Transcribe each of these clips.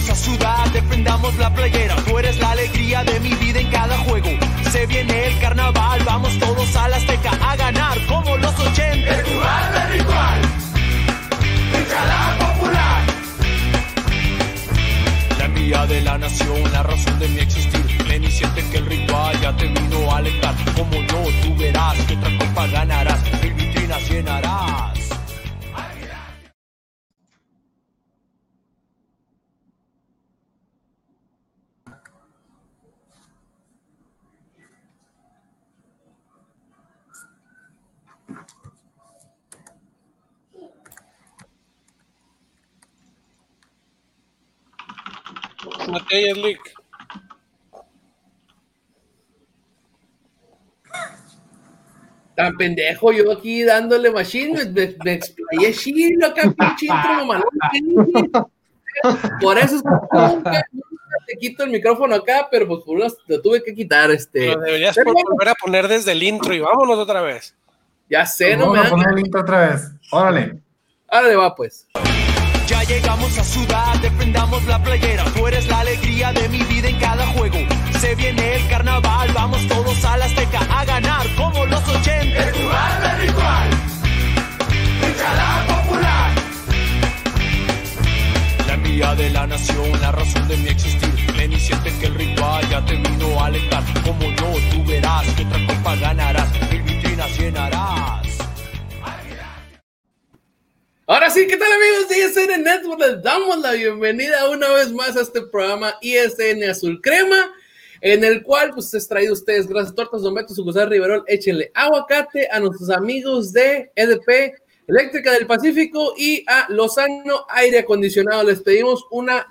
llegamos a sudar, defendamos la playera. Tú eres la alegría de mi vida en cada juego. Se viene el carnaval, vamos todos a la Azteca a ganar como los 80. El jugar del ritual, la popular. La envía de la nación, la razón de mi existir. Ven y siente que el ritual ya te vino a alentar. Como yo, tú verás que otra copa ganarás, mil vitrinas llenarás. Tan pendejo yo aquí dándole machine, me, me explayé chilo acá, pinche intro mamalón. Por eso es que nunca, nunca te quito el micrófono acá, pero pues por unas lo tuve que quitar. Este. Lo deberías volver a poner desde el intro y vámonos otra vez. ya sé, no Vamos me a dan. poner el intro otra vez. Órale. Ahora le va pues. Ya llegamos a sudar, defendamos la playera. Tú eres la alegría de mi vida en cada juego. Se viene el carnaval, vamos todos a la Azteca a ganar como los 80. El jugar del ritual, la popular. La envía de la nación, la razón de mi existir. Ven y siente que el ritual ya te vino a alentar. Como yo, tú verás que otra copa ganarás, mil vitrinas llenarás. Ahora sí, ¿qué tal amigos de ISN Network? Les damos la bienvenida una vez más a este programa ISN Azul Crema, en el cual pues es traído ustedes gracias Tortas Don Beto, Sucursal Riverol, échenle aguacate a nuestros amigos de EDP, Eléctrica del Pacífico y a Lozano Aire Acondicionado. Les pedimos una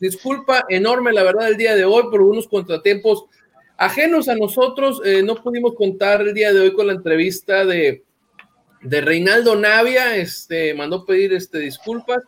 disculpa enorme, la verdad, el día de hoy por unos contratiempos ajenos a nosotros. Eh, no pudimos contar el día de hoy con la entrevista de de Reinaldo Navia, este, mandó pedir este, disculpas.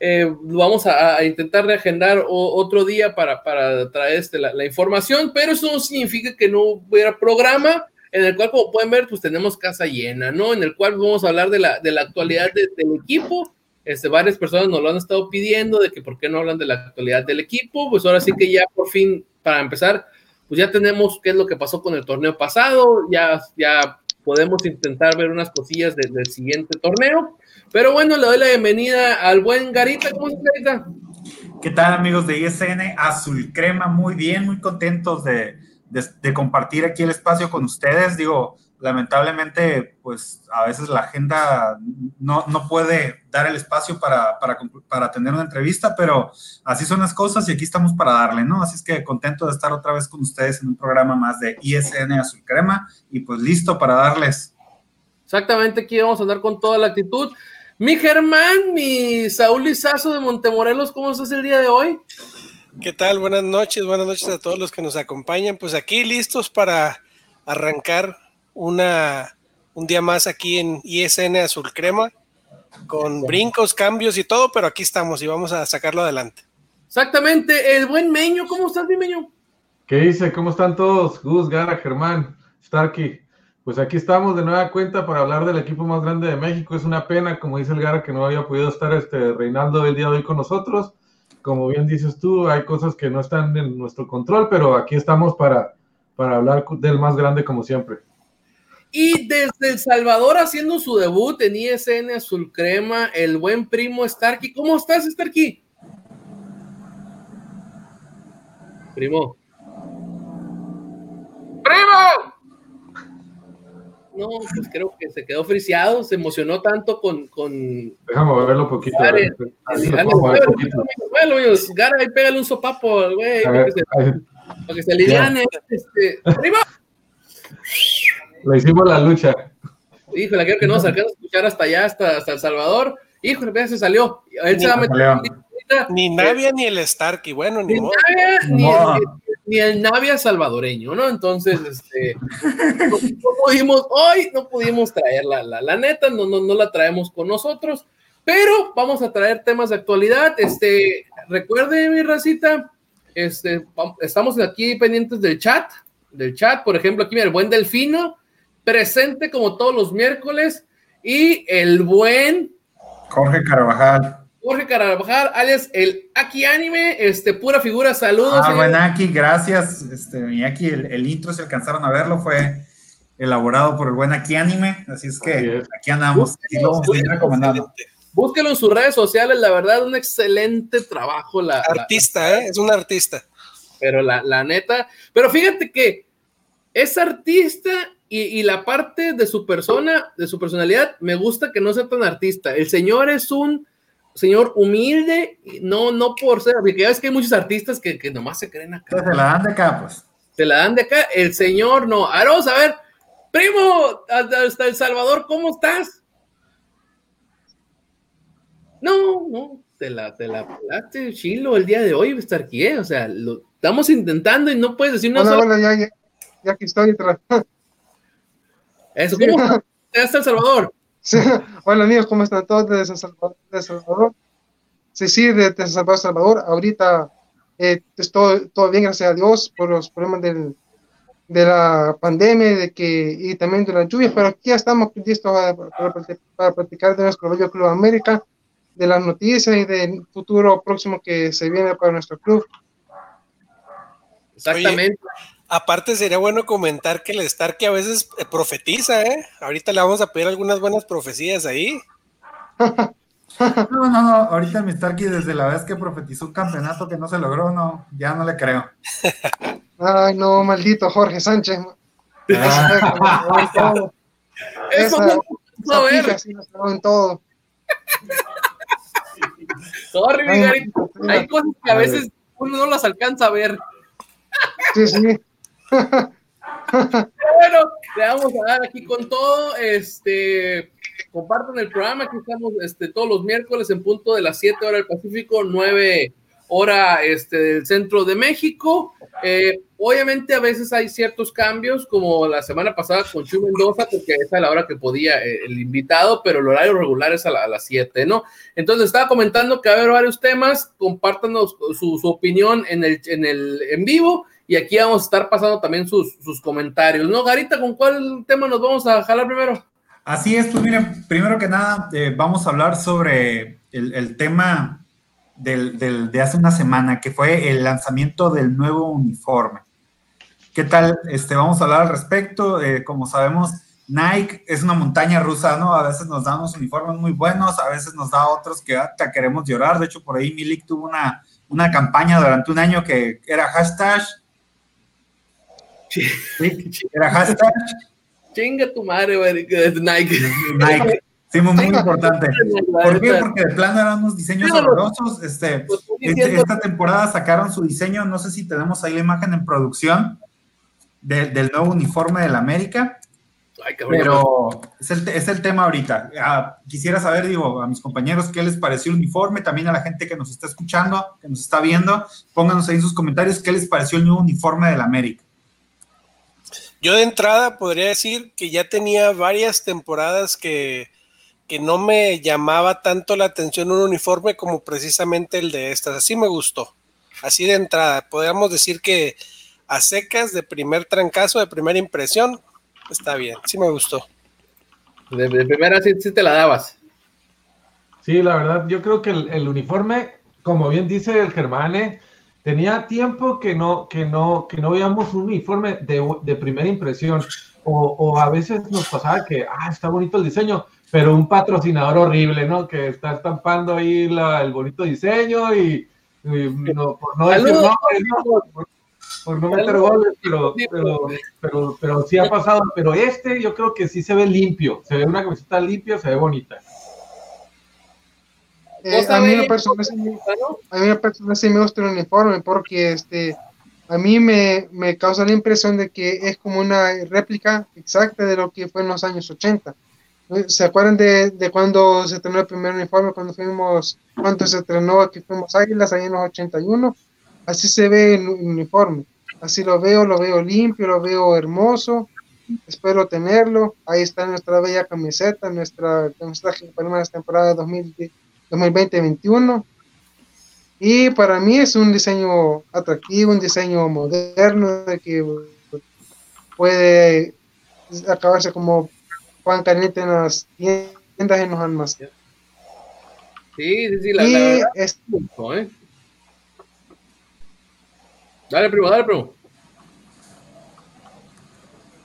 Eh, vamos a, intentar reagendar otro día para, para traer este, la, información, pero eso no significa que no hubiera programa en el cual, como pueden ver, pues tenemos casa llena, ¿no? En el cual vamos a hablar de la, de la actualidad de- del equipo. Este, varias personas nos lo han estado pidiendo de que por qué no hablan de la actualidad del equipo. Pues ahora sí que ya por fin, para empezar, pues ya tenemos qué es lo que pasó con el torneo pasado, ya, ya podemos intentar ver unas cosillas de- del siguiente torneo. Pero bueno, le doy la bienvenida al buen Garita. ¿Cómo estás, Garita? ¿Qué tal amigos de ISN Azul Crema? Muy bien, muy contentos de, de- de compartir aquí el espacio con ustedes. Digo, lamentablemente, pues a veces la agenda no, no puede dar el espacio para, para, para tener una entrevista, pero así son las cosas y aquí estamos para darle, ¿no? Así es que contento de estar otra vez con ustedes en un programa más de ISN Azul Crema y pues listo para darles. Exactamente, aquí vamos a andar con toda la actitud. Mi Germán, mi Saúl Lizazo de Montemorelos, ¿cómo estás el día de hoy? ¿Qué tal? Buenas noches, buenas noches a todos los que nos acompañan. Pues aquí listos para arrancar una, un día más aquí en ISN Azul Crema, con brincos, cambios y todo, pero aquí estamos y vamos a sacarlo adelante. Exactamente, el buen Meño, ¿cómo estás, mi Meño? ¿Qué dice? ¿Cómo están todos? Gus, Gara, Germán, Starkey. Pues aquí estamos de nueva cuenta para hablar del equipo más grande de México. Es una pena, como dice el Gara, que no había podido estar este Reinaldo el día de hoy con nosotros. Como bien dices tú, hay cosas que no están en nuestro control, pero aquí estamos para, para hablar del más grande como siempre. Y desde El Salvador haciendo su debut en ISN Azul Crema, el buen primo Starkey. ¿Cómo estás, Starkey? Primo. ¡Primo! No, pues creo que se quedó friseado, se emocionó tanto con. con... Déjame moverlo un poquito. Gara, ahí pégale un sopapo al güey, para que se, para que se aliviane. Este, ¡Primo! Le hicimos la lucha. Híjole, creo que no nos alcanza a escuchar hasta allá, hasta, hasta El Salvador. Híjole, ya se salió. Él se va a meter. Ni Navia ni el Starkey, bueno, ni Ni modo. Navia, ni, No. el, ni el Navia salvadoreño, ¿no? Entonces, este, no, no pudimos, hoy no pudimos traer la, la, la neta, no, no, no la traemos con nosotros, pero vamos a traer temas de actualidad. Este, recuerde, mi racita, este, estamos aquí pendientes del chat, del chat, por ejemplo, aquí mira, el buen Delfino, presente como todos los miércoles, y el buen Jorge Carvajal. Jorge Carabajal, alias el Aki Anime, este, pura figura, saludos. Ah, buen Aki, gracias. Este, mi Aki, el, el, intro, si alcanzaron a verlo, fue elaborado por el buen Aki Anime, así es que aquí andamos, y lo vamos a ir recomendando. Búsquelo en sus redes sociales, la verdad, un excelente trabajo. La, artista, ¿eh? Es un artista. Pero la, la, neta, pero fíjate que es artista y, y, la parte de su persona, de su personalidad, me gusta que no sea tan artista. El señor es un señor humilde, no, no por ser, porque ya ves que hay muchos artistas que, que nomás se creen acá. Se la dan de acá, pues. Se la dan de acá, el señor no. Ahora vamos a ver, primo, hasta El Salvador, ¿cómo estás? No, no, te la, te la pelaste, chilo, el día de hoy, estar aquí, ¿eh? o sea, lo estamos intentando y no puedes decir no. Bueno, bueno, ya, ya, ya, aquí estoy. Eso, ¿cómo estás? El Salvador? Sí. Hola amigos, ¿cómo están todos desde San Salvador? Sí, sí, desde San Salvador, Salvador. Ahorita eh, todo, todo bien, gracias a Dios, por los problemas del, de la pandemia de que, y también de las lluvias, pero aquí ya estamos listos para, para platicar de nuestro bello Club América de las noticias y del futuro próximo que se viene para nuestro club. Exactamente. Aparte sería bueno comentar que el Starkey a veces eh, profetiza, ¿eh? Ahorita le vamos a pedir algunas buenas profecías ahí. No, no, no, ahorita mi Starkey desde la vez que profetizó un campeonato que no se logró, no, ya no le creo. Ay, no, maldito Jorge Sánchez. Eso no, en todo. Sorry, mi Hay cosas que a veces uno no las alcanza a ver. Sí, sí. Bueno, le vamos a dar aquí con todo. Este, compartan el programa. Aquí estamos este, todos los miércoles en punto de las 7 horas del Pacífico, 9 hora este, del centro de México. Eh, obviamente a veces hay ciertos cambios, como la semana pasada con Chu Mendoza, porque esa es la hora que podía eh, el invitado, pero el horario regular es a, las 7, ¿no? Entonces estaba comentando que va a haber varios temas, compártanos su, su, opinión en el, en el en vivo y aquí vamos a estar pasando también sus, sus comentarios, ¿no? Garita, ¿con cuál tema nos vamos a jalar primero? Así es, pues miren, primero que nada eh, vamos a hablar sobre el, el tema del, del, de hace una semana, que fue el lanzamiento del nuevo uniforme. ¿Qué tal? Este, vamos a hablar al respecto. Eh, como sabemos, Nike es una montaña rusa, ¿no? A veces nos da unos uniformes muy buenos, a veces nos da otros que hasta queremos llorar. De hecho, por ahí Milik tuvo una, una campaña durante un año que era hashtag. Era hashtag. Chinga tu madre, Nike. Nike. Sí, muy, importante. ¿Por qué? Porque de plano eran unos diseños horrorosos. Este, pues, este, esta temporada sacaron su diseño, no sé si tenemos ahí la imagen en producción del nuevo uniforme del América. pero es el, es el, tema ahorita. Ah, quisiera saber, digo, a mis compañeros qué les pareció el uniforme, también a la gente que nos está escuchando, que nos está viendo, pónganos ahí en sus comentarios qué les pareció el nuevo uniforme del América. Yo de entrada podría decir que ya tenía varias temporadas que que no me llamaba tanto la atención un uniforme como precisamente el de estas. Así me gustó. Así de entrada. Podríamos decir que a secas, de primer trancazo, de primera impresión, está bien. Sí me gustó. De, primera sí, te la dabas. Sí, la verdad, yo creo que el, uniforme, como bien dice el Germane, tenía tiempo que no, que no, que no veíamos un uniforme de, de primera impresión. O, o, a veces nos pasaba que, ah, está bonito el diseño, pero un patrocinador horrible, ¿no? Que está estampando ahí la, el bonito diseño y, no, por no decir meter goles, pero, pero, pero, pero, sí ha pasado. Pero este yo creo que sí se ve limpio, se ve una camiseta limpia, se ve bonita. Eh, a mí una persona sí, a mí una persona sí me gusta el uniforme porque este a mí me, me causa la impresión de que es como una réplica exacta de lo que fue en los años 80 ¿Se acuerdan de, de, cuando se estrenó el primer uniforme, cuando fuimos, cuando se estrenó aquí fuimos Águilas, ahí en los 81? Así se ve el uniforme. Así lo veo, lo veo limpio, lo veo hermoso. Espero tenerlo. Ahí está nuestra bella camiseta, nuestra camiseta que ponemos en la temporada 2020-2021. Y para mí es un diseño atractivo, un diseño moderno, de que puede acabarse como Juan Carnita en las tiendas en los almacenes. Sí, sí, sí, la, Y la verdad, es- ¿eh? Dale, primo, dale, primo.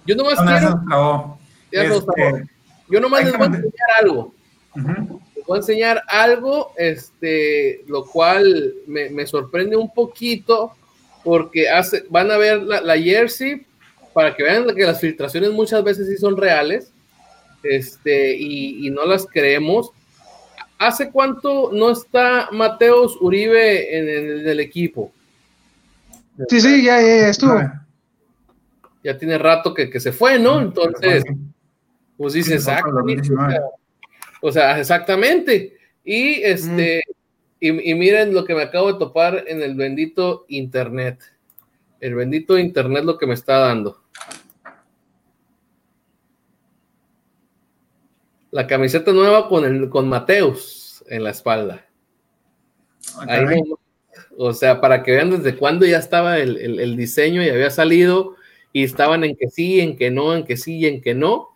Yo nomás No, quiero, Este, yo nomás les voy a enseñar algo. Voy a enseñar algo, este, lo cual me, me sorprende un poquito porque hace, van a ver la, la jersey para que vean que las filtraciones muchas veces sí son reales este, y, y no las creemos. ¿Hace cuánto no está Mateos Uribe en, el- en el equipo? sí, sí, ya, ya, ya estuvo. Ya tiene rato que, que se fue, ¿no? Entonces, pues dice, Sí, fue para exacto. 2019. O sea, exactamente. Y este, y, y miren lo que me acabo de topar en el bendito internet. El bendito internet lo que me está dando. La camiseta nueva con el con Mateus en la espalda. Ah, Ahí o sea, para que vean desde cuándo ya estaba el, el- el diseño y había salido y estaban en que sí, en que no, en que sí y en que no.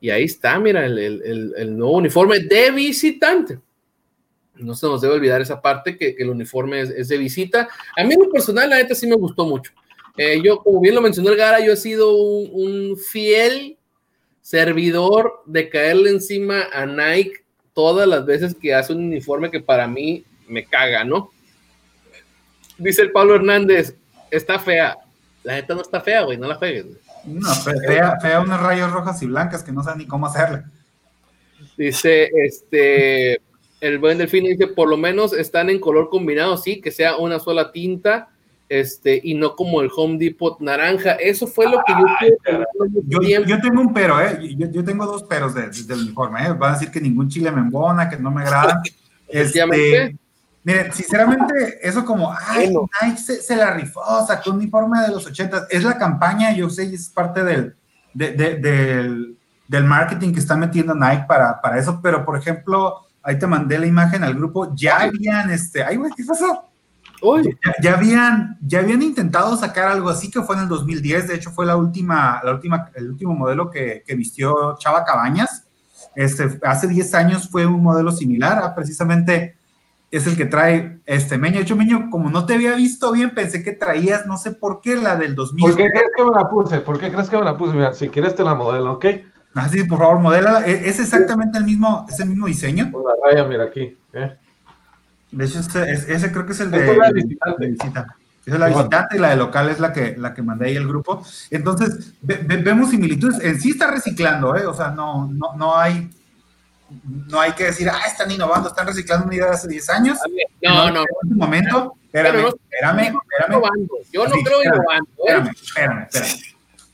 Y ahí está, mira, el, el- el- nuevo uniforme de visitante. No se nos debe olvidar esa parte que, el uniforme es, de visita. A mí en personal, la neta sí me gustó mucho. Eh, yo, como bien lo mencionó el Gara, yo he sido un, fiel servidor de caerle encima a Nike todas las veces que hace un uniforme que para mí me caga, ¿no? Dice el Pablo Hernández, está fea. La neta no está fea, güey, no la juegues. No, fe- fea, fea unas rayas rojas y blancas que no saben ni cómo hacerle. Dice, este, el buen delfín dice, por lo menos están en color combinado, sí, que sea una sola tinta, este, y no como el Home Depot naranja. Eso fue lo que yo Yo, yo tengo un pero, ¿eh? Yo, yo tengo dos peros de- del uniforme, ¿eh? Van a decir que ningún chile me embona, que no me agrada. Este, miren, sinceramente, eso como, ay. Nike se, se la rifó, sacó un uniforme de los 80. Es la campaña, yo sé, y es parte del, de- de- del, del marketing que está metiendo Nike para, para eso, pero por ejemplo, ahí te mandé la imagen al grupo, ya habían, este, ay, güey, ¿qué pasó? Uy, Ya, ya habían, ya habían intentado sacar algo así que fue en el 2010, de hecho fue la última, la última, el último modelo que, que vistió Chava Cabañas. Este, hace 10 años fue un modelo similar, a precisamente es el que trae este Meño. De hecho, Meño, como no te había visto bien, pensé que traías, no sé por qué, la del 2000. ¿Por qué crees que me la puse? ¿Por qué crees que me la puse? Mira, si quieres te la modelo, ¿ok? Así, por favor, modela. Es, es exactamente el mismo, es el mismo diseño. Con la raya, mira aquí. ¿eh? De hecho, ese, es- ese creo que es el de, es la visitante. de visita. Esa es la visitante y la de local es la que, la que mandé ahí al grupo. Entonces, ve- ve- vemos similitudes. En sí está reciclando, ¿eh? O sea, no, no, no hay no hay que decir, ah, están innovando, están reciclando una idea de hace 10 años. no, no, En un momento, espérame, no- espérame. Yo no creo innovando. ¿eh? Espérame, espérame, espérame.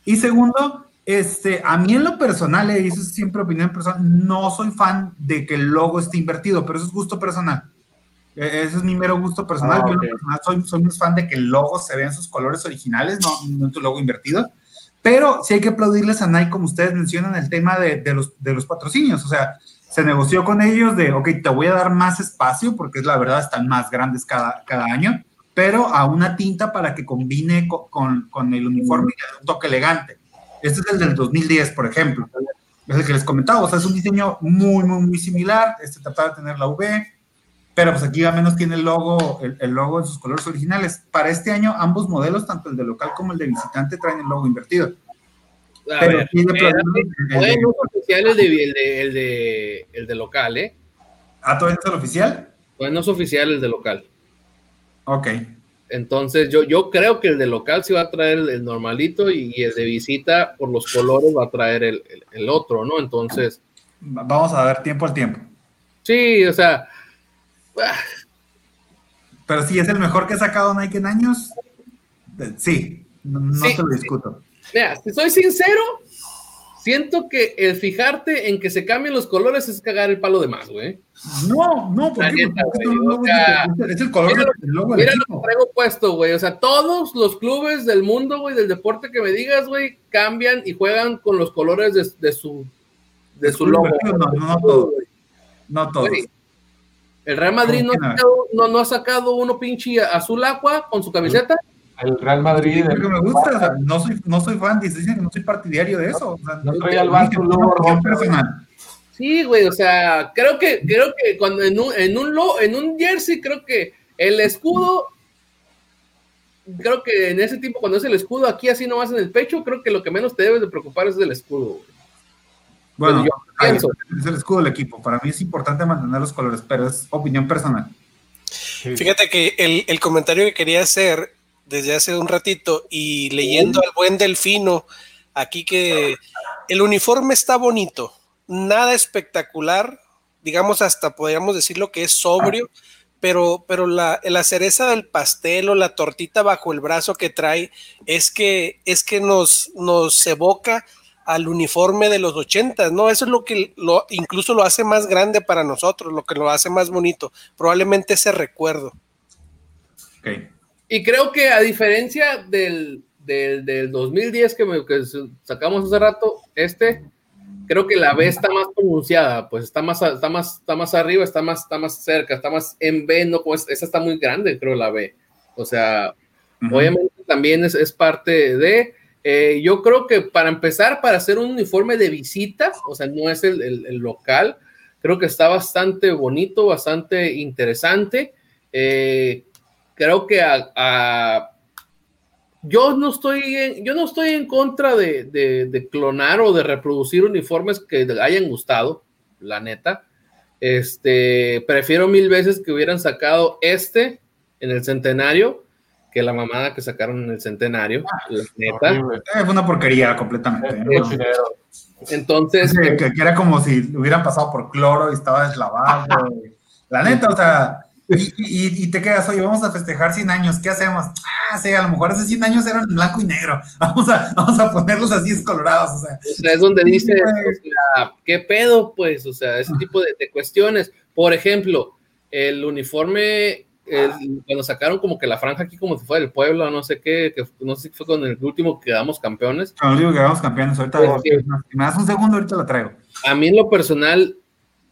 Y segundo, este, a mí en lo personal, eh, y eso es siempre opinión personal, no soy fan de que el logo esté invertido, pero eso es gusto personal. Eh, Ese es mi mero gusto personal. Ah, Yo en lo ok. personal soy, soy más fan de que el logo se vea en sus colores originales, no, no en tu logo invertido. Pero sí hay que aplaudirles a Nike, como ustedes mencionan, el tema de, de los, de los patrocinios. O sea, se negoció con ellos de, ok, te voy a dar más espacio, porque es la verdad, están más grandes cada, cada año, pero a una tinta para que combine co- con, con el uniforme y un toque elegante. Este es el del 2010, por ejemplo. Es el que les comentaba, o sea, es un diseño muy, muy, muy similar. Este trataba de tener la V, pero pues aquí al menos tiene el logo, el, el logo en sus colores originales. Para este año, ambos modelos, tanto el de local como el de visitante, traen el logo invertido. A Pero ver, espérate. pronto, el de- Todavía no es oficial el de, el de, el de, el de local, ¿eh? ¿Ah, todavía es el oficial? Todavía no es oficial el de local. Ok. Entonces, yo, yo creo que el de local sí va a traer el, el normalito y, y el de visita, por los colores, va a traer el, el- el otro, ¿no? Entonces, Va- Vamos a dar tiempo al tiempo. sí, o sea, ah, Pero sí, es el mejor que ha sacado Nike en años. Eh, Sí, no, no Sí. te lo discuto. Mira, si soy sincero, siento que el fijarte en que se cambien los colores es cagar el palo de más, güey. No, no, ¿por La qué? neta, Porque güey, es, o sea, el color mira del logo Mira lo que traigo puesto, güey. O sea, todos los clubes del mundo, güey, del deporte que me digas, güey, cambian y juegan con los colores de, de su de su logo. No, no, no todos. No todos. Güey, El Real Madrid no ha, ¿Cómo que no? sacado, no, no ha sacado uno pinche azul agua con su camiseta. El Real Madrid. Es lo que me gusta, o sea, no soy, no soy fan, dicen que no soy partidario de eso. o sea, No el yo- Barça logo rojo. personal. Sí, güey, o sea, creo que, creo que cuando en un, en un, lo, en un jersey, creo que el escudo, creo que en ese tiempo, cuando es el escudo aquí así nomás en el pecho, creo que lo que menos te debes de preocupar es el escudo, güey. Bueno, yo ahí pienso. es el escudo del equipo. Para mí es importante mantener los colores, pero es opinión personal. Fíjate que el, el comentario que quería hacer desde hace un ratito y leyendo al buen Delfino aquí que el uniforme está bonito, nada espectacular, digamos hasta podríamos decirlo que es sobrio, pero, pero la, la cereza del pastel o la tortita bajo el brazo que trae es que, es que nos, nos evoca al uniforme de los ochentas, ¿no? Eso es lo que lo, incluso lo hace más grande para nosotros, lo que lo hace más bonito, probablemente ese recuerdo. Ok. Y creo que a diferencia del, del, del 2010 que, me- que sacamos hace rato, este, creo que la B está más pronunciada, pues está más, está más, está más arriba, está más, está más cerca, está más en B, no, como es- esa está muy grande, creo, la B. O sea, obviamente también es, es parte de, eh, yo creo que para empezar, para hacer un uniforme de visita, o sea, no es el, el- el local, creo que está bastante bonito, bastante interesante. Eh, creo que a, a- yo no estoy en, yo no estoy en contra de, de- de clonar o de reproducir uniformes que hayan gustado, la neta. Este, prefiero mil veces que hubieran sacado este en el centenario que la mamada que sacaron en el centenario, la neta. Horrible. Eh, fue una porquería completamente. Entonces, Que, que- que era como si hubieran pasado por cloro y estaba deslavado. La neta, o sea, y, y- y te quedas, oye, vamos a festejar 100 años, ¿qué hacemos? Ah, sí, a lo mejor hace 100 años eran blanco y negro. Vamos a, vamos a ponerlos así descolorados, o sea. O sea, es donde dice, Sí, ¿qué pedo? Pues, o sea, ese tipo de, de cuestiones. Por ejemplo, el uniforme, el- cuando sacaron como que la franja aquí como si fuera del pueblo, no sé qué, que no sé si fue con el último que quedamos campeones. Con el digo que vamos campeones, ahorita, Sí, sí. si me das un segundo, ahorita la traigo. A mí en lo personal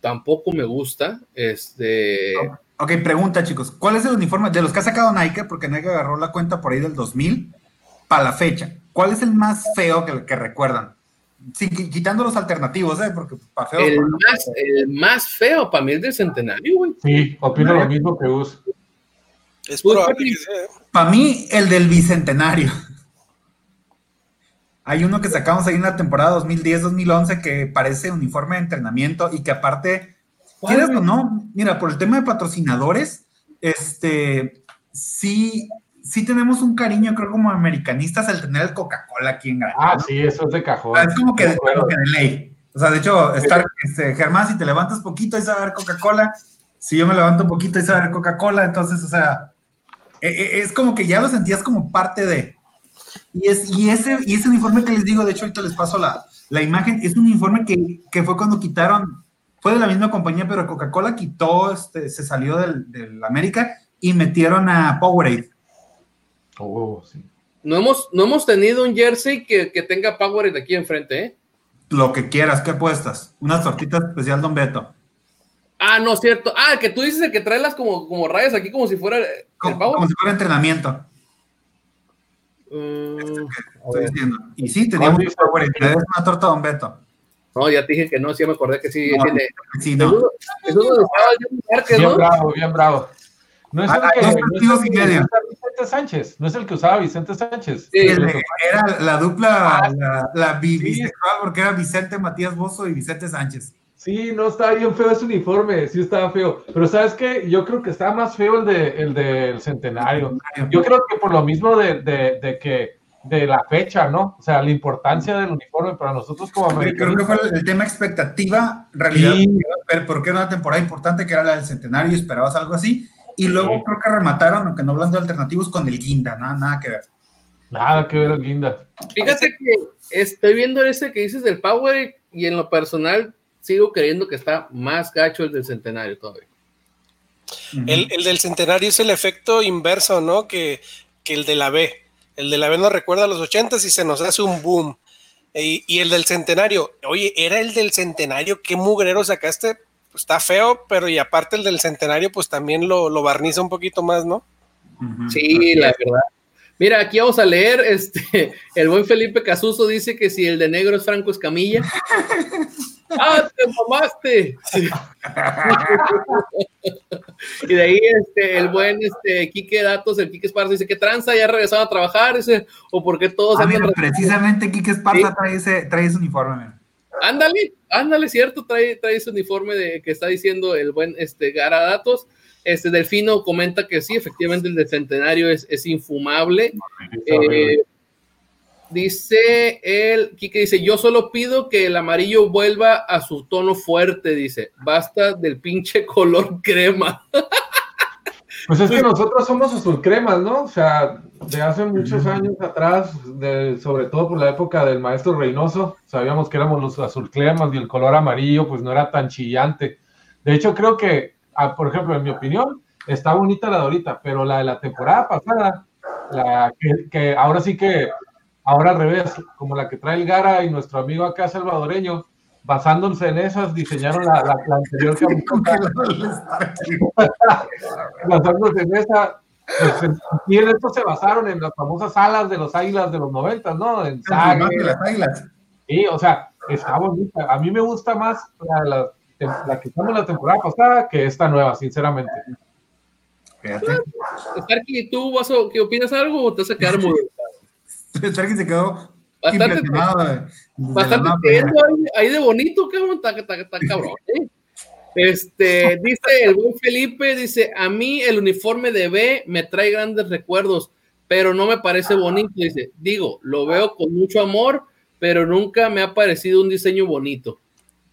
tampoco me gusta, este... Ok, pregunta, chicos. ¿Cuál es el uniforme de los que ha sacado Nike? Porque Nike agarró la cuenta por ahí del 2000 para la fecha. ¿Cuál es el más feo que, que recuerdan? Sí, qui- quitando los alternativos, ¿eh? Porque para feo. El más, el más feo para mí es del centenario, güey. Sí, opino lo mismo que Gus. Es Pues, probable que sea. Para mí, el del bicentenario. Hay uno que sacamos ahí en la temporada 2010-2011 que parece uniforme de entrenamiento y que aparte, ¿Cuál, ¿quieres o no? Mira, por el tema de patrocinadores, este, sí, sí tenemos un cariño, creo, como americanistas al tener el Coca-Cola aquí en Granada. Ah, ¿no? sí, eso es de O cajón. sea, es como que, De acuerdo. como que de ley. O sea, de hecho, estar, este, Germán, si te levantas poquito, ahí se va a ver Coca-Cola. Si yo me levanto un poquito, ahí se va a ver Coca-Cola. Entonces, o sea, e- e- es como que ya lo sentías como parte de. Y, es, y, ese, y ese uniforme que les digo, de hecho, ahorita les paso la, la imagen, es un uniforme que, que fue cuando quitaron, fue de la misma compañía, pero Coca-Cola quitó, este, se salió del, del América y metieron a Powerade. Oh, sí. No hemos, no hemos tenido un jersey que, que tenga Powerade aquí enfrente, ¿eh? Lo que quieras, ¿qué apuestas? Unas tortitas especial Don Beto. Ah, no, cierto. Ah, que tú dices el que trae las como, como rayas aquí como si fuera el Como, si fuera entrenamiento. Mm, Estoy diciendo. Y sí, teníamos ¿Cuál dice? Powerade, es una torta Don Beto. No, ya te dije que no, sí, me acordé que sí. No, tiene. Sí, no. Estaba Bien ¿no? bravo, bien bravo. No es Ah, el que, dos no es partidos el y que medio. usa Vicente Sánchez, no es el que usaba Vicente Sánchez. Sí, El de- era la dupla, Ah, la, la bi- sí. bisexual, porque era Vicente Matías Bozo y Vicente Sánchez. Sí, no está bien feo ese uniforme, sí estaba feo. Pero ¿sabes qué? Yo creo que está más feo el, de, el del centenario. Yo creo que por lo mismo de, de, de que de la fecha, ¿no? O sea, la importancia del uniforme para nosotros como Creo que fue el, tema expectativa, realidad, Sí. pero porque era una temporada importante que era la del centenario y esperabas algo así. Y luego Sí. creo que remataron, aunque no hablando de alternativos, con el Guinda, nada, nada que ver. Nada que ver el guinda. Fíjate que estoy viendo ese que dices del Power y en lo personal sigo creyendo que está más gacho el del centenario todavía. El, el del centenario es el efecto inverso, ¿no? Que, que el de la B. El de la B nos recuerda a los ochentas y se nos hace un boom. Y, y el del centenario, oye, era el del centenario, qué mugrero sacaste. Pues está feo, pero y aparte el del centenario, pues también lo, lo barniza un poquito más, ¿no? Sí, la verdad. Mira, aquí vamos a leer, este, el buen Felipe Casuso dice que si el de negro es Franco Escamilla. ¡Ah, te mamaste! y de ahí este, el buen este, Quique Datos, el Quique Esparza, dice que tranza ya regresado a trabajar, dice, o porque todos... Ah, mira, precisamente Quique Esparza ¿Sí? trae, ese, trae ese uniforme. Man. Ándale, ándale, cierto, trae, trae ese uniforme de que está diciendo el buen este, Gara Datos. Este Delfino comenta que sí, efectivamente el de Centenario es, es infumable. Eh, dice el Kike dice, yo solo pido que el amarillo vuelva a su tono fuerte, dice, basta del pinche color crema. Pues es que nosotros somos azul cremas, ¿no? O sea, de hace muchos años atrás, de, sobre todo por la época del maestro Reynoso, sabíamos que éramos los azul cremas y el color amarillo pues no era tan chillante. De hecho, creo que, ah, por ejemplo, en mi opinión, está bonita la de ahorita, pero la de la temporada pasada, la que, que ahora sí que, ahora al revés, como la que trae el Gara y nuestro amigo acá salvadoreño, basándose en esas, diseñaron la, la, la anterior basándose en esa, pues, y en esto se basaron en las famosas alas de los águilas de los noventas, ¿no? En Sague, las águilas. Sí, o sea, está bonita. A mí me gusta más la, la, la que estamos la temporada pasada que esta nueva, sinceramente. Starky, ¿tú vas a, ¿qué opinas algo o te vas a quedar muy Starky se quedó bastante, bastante ahí, ahí, de bonito, cabrón, está, está, está cabrón. ¿eh? Este, dice el buen Felipe, dice, a mí el uniforme de B me trae grandes recuerdos, pero no me parece bonito, dice, digo, lo veo con mucho amor, pero nunca me ha parecido un diseño bonito.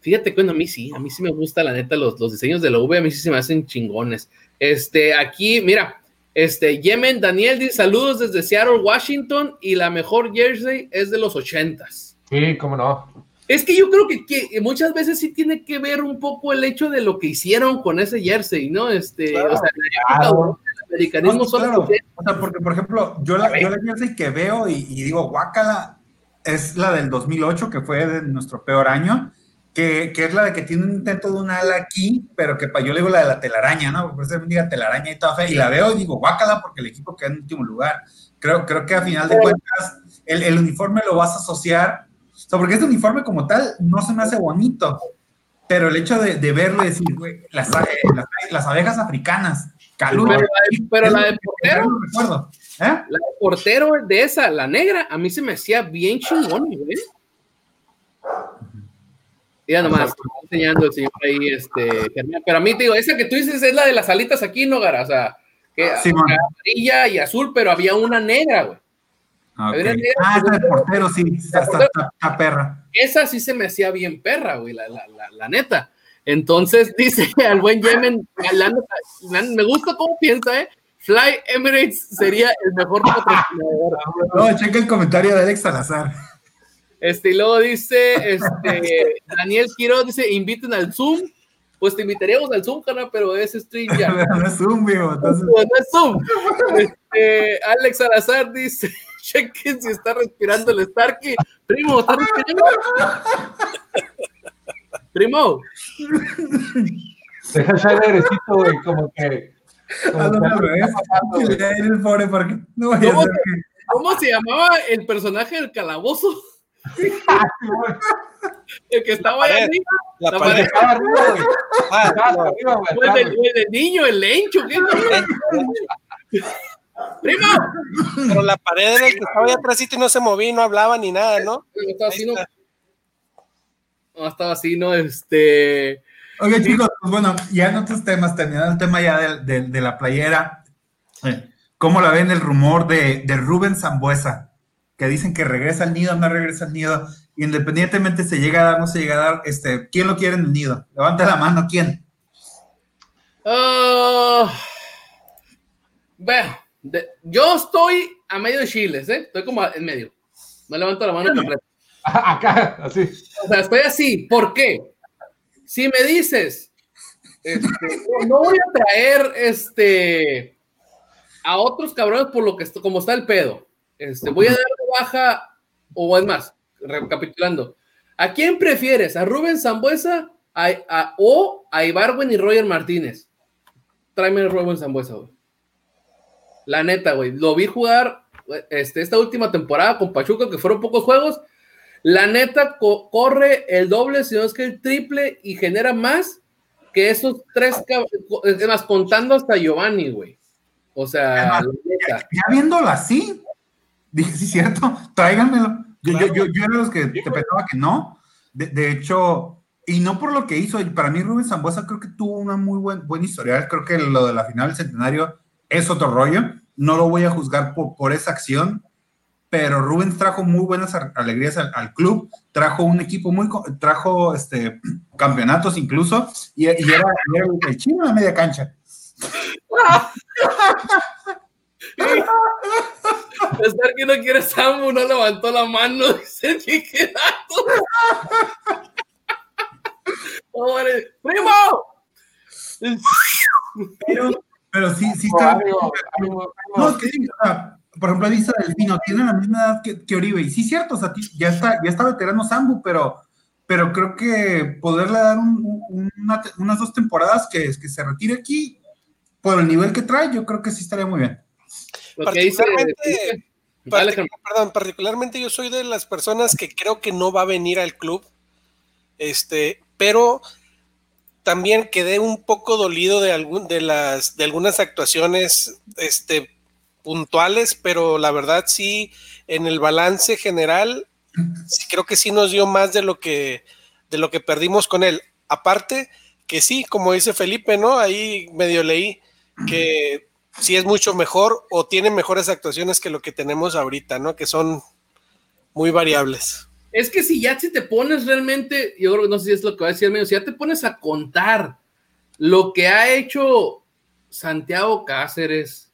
Fíjate que bueno, a mí sí, a mí sí me gusta la neta los, los diseños de la V, a mí sí se me hacen chingones. Este, aquí, mira, este, Yemen Daniel dice saludos desde Seattle, Washington, y la mejor jersey es de los ochentas. Sí, cómo no. Es que yo creo que, que, muchas veces sí tiene que ver un poco el hecho de lo que hicieron con ese jersey, ¿no? Este, claro, o sea, claro. el americanismo no, claro. O sea, porque, por ejemplo, yo la, yo la jersey que veo y, y digo, guácala, es la del 2008, que fue de nuestro peor año, que, que, es la de que tiene un intento de una ala aquí, pero que yo le digo la de la telaraña, ¿no? Por eso me diga telaraña y toda fe, y la veo y digo, guácala, porque el equipo queda en último lugar. Creo, creo que a final de cuentas, el, el uniforme lo vas a asociar, o sea, porque este uniforme como tal no se me hace bonito, pero el hecho de, de verlo y decir, güey, las, las, las, abejas africanas, calor. Pero, pero la de portero, no recuerdo. ¿Eh? La de portero de esa, la negra, a mí se me hacía bien chingón, güey. Mira nomás, estoy enseñando el señor ahí, este, pero a mí te digo, esa que tú dices es la de las alitas aquí, ¿no, Gara? O sea, que sí, amarilla y azul, pero había una negra, güey. Okay. Negra, ah, portero, sí, está, está, está, perra. Esa sí se me hacía bien perra, güey, la, la, la, la neta. Entonces dice al buen Yemen, me gusta cómo piensa, ¿eh? Fly Emirates sería el mejor patrocinador. No, checa el comentario de Alex Salazar. Este, y luego dice, este, Daniel Quiroz dice, inviten al Zoom. Pues te invitaríamos al Zoom, canal, pero es stream ya. no es Zoom, vivo. Entonces... No, no es Zoom. Este, Alex Salazar dice, chequen si está respirando el Starkey. Primo, ¿está respirando? Primo. Deja ese airecito, güey, como que... Como no, no, no, el pobre porque no ¿Cómo, se, ¿Cómo se llamaba el personaje del calabozo? el que estaba ahí arriba. La, la pared estaba arriba, güey. Ah, arriba, güey. El, niño, el lencho, ¿qué ¡Primo! Pero la pared era el que estaba ahí atrás y no se movía y no hablaba ni nada, ¿no? No estaba así, no. No, estaba así, ¿no? Este. Oye, chicos, pues bueno, ya en otros temas, terminando el tema ya de, de, de la playera, ¿cómo la ven el rumor de, de Rubén Zambuesa? Que dicen que regresa al nido, no regresa al nido, independientemente se llega a dar, no se llega a dar, este, ¿quién lo quiere en el nido? Levanta la mano, ¿quién? Uh, bueno, de, yo estoy a medio de chiles, ¿eh? Estoy como en medio. No levanto la mano completa. Acá, así. O sea, estoy así. ¿Por qué? Si me dices, este, no voy a traer este a otros cabrones por lo que como está el pedo. Este, voy a dar baja, o es más, recapitulando. ¿A quién prefieres? ¿A Rubén Zambuesa a, a, o a Ibarwen y Roger Martínez? Tráeme a Rubén Zambuesa, güey. La neta, güey. Lo vi jugar este, esta última temporada con Pachuca, que fueron pocos juegos. la neta corre el doble, si no es que el triple, y genera más que esos tres, es más, contando hasta Giovanni, güey. O sea, ya, viéndolo así, dije, sí, cierto, tráiganmelo. Yo, yo, yo, yo, era los que te pensaba que no. De, de, hecho, y no por lo que hizo, para mí Rubén Zambuesa creo que tuvo una muy buen, buen historial. Creo que lo de la final del centenario es otro rollo. No lo voy a juzgar por, por esa acción, pero Rubens trajo muy buenas alegrías al, club, trajo un equipo muy, trajo este, campeonatos incluso, y, era, el chino la media cancha. Estar que no quiere Samu, no levantó la mano, dice ¡Primo! Pero, pero sí, sí está. No, es que sí, o sea, por ejemplo, Elisa Delfino tiene la misma edad que, Oribe. Y sí, cierto, o sea, ya está, ya está veterano Sambu, pero, pero creo que poderle dar unas dos temporadas que, que se retire aquí, por el nivel que trae, yo creo que sí estaría muy bien. Particularmente, perdón, particularmente yo soy de las personas que creo que no va a venir al club. Este, pero también quedé un poco dolido de, algún, de, las, de algunas actuaciones este, puntuales, pero la verdad sí, en el balance general, creo que sí nos dio más de lo que, de lo que perdimos con él. Aparte, que sí, como dice Felipe, ¿no? Ahí medio leí que sí es mucho mejor o tiene mejores actuaciones que lo que tenemos ahorita, ¿no? Que son muy variables. Es que si ya si te pones realmente, yo creo que no sé si es lo que va a decir el si ya te pones a contar lo que ha hecho Santiago Cáceres,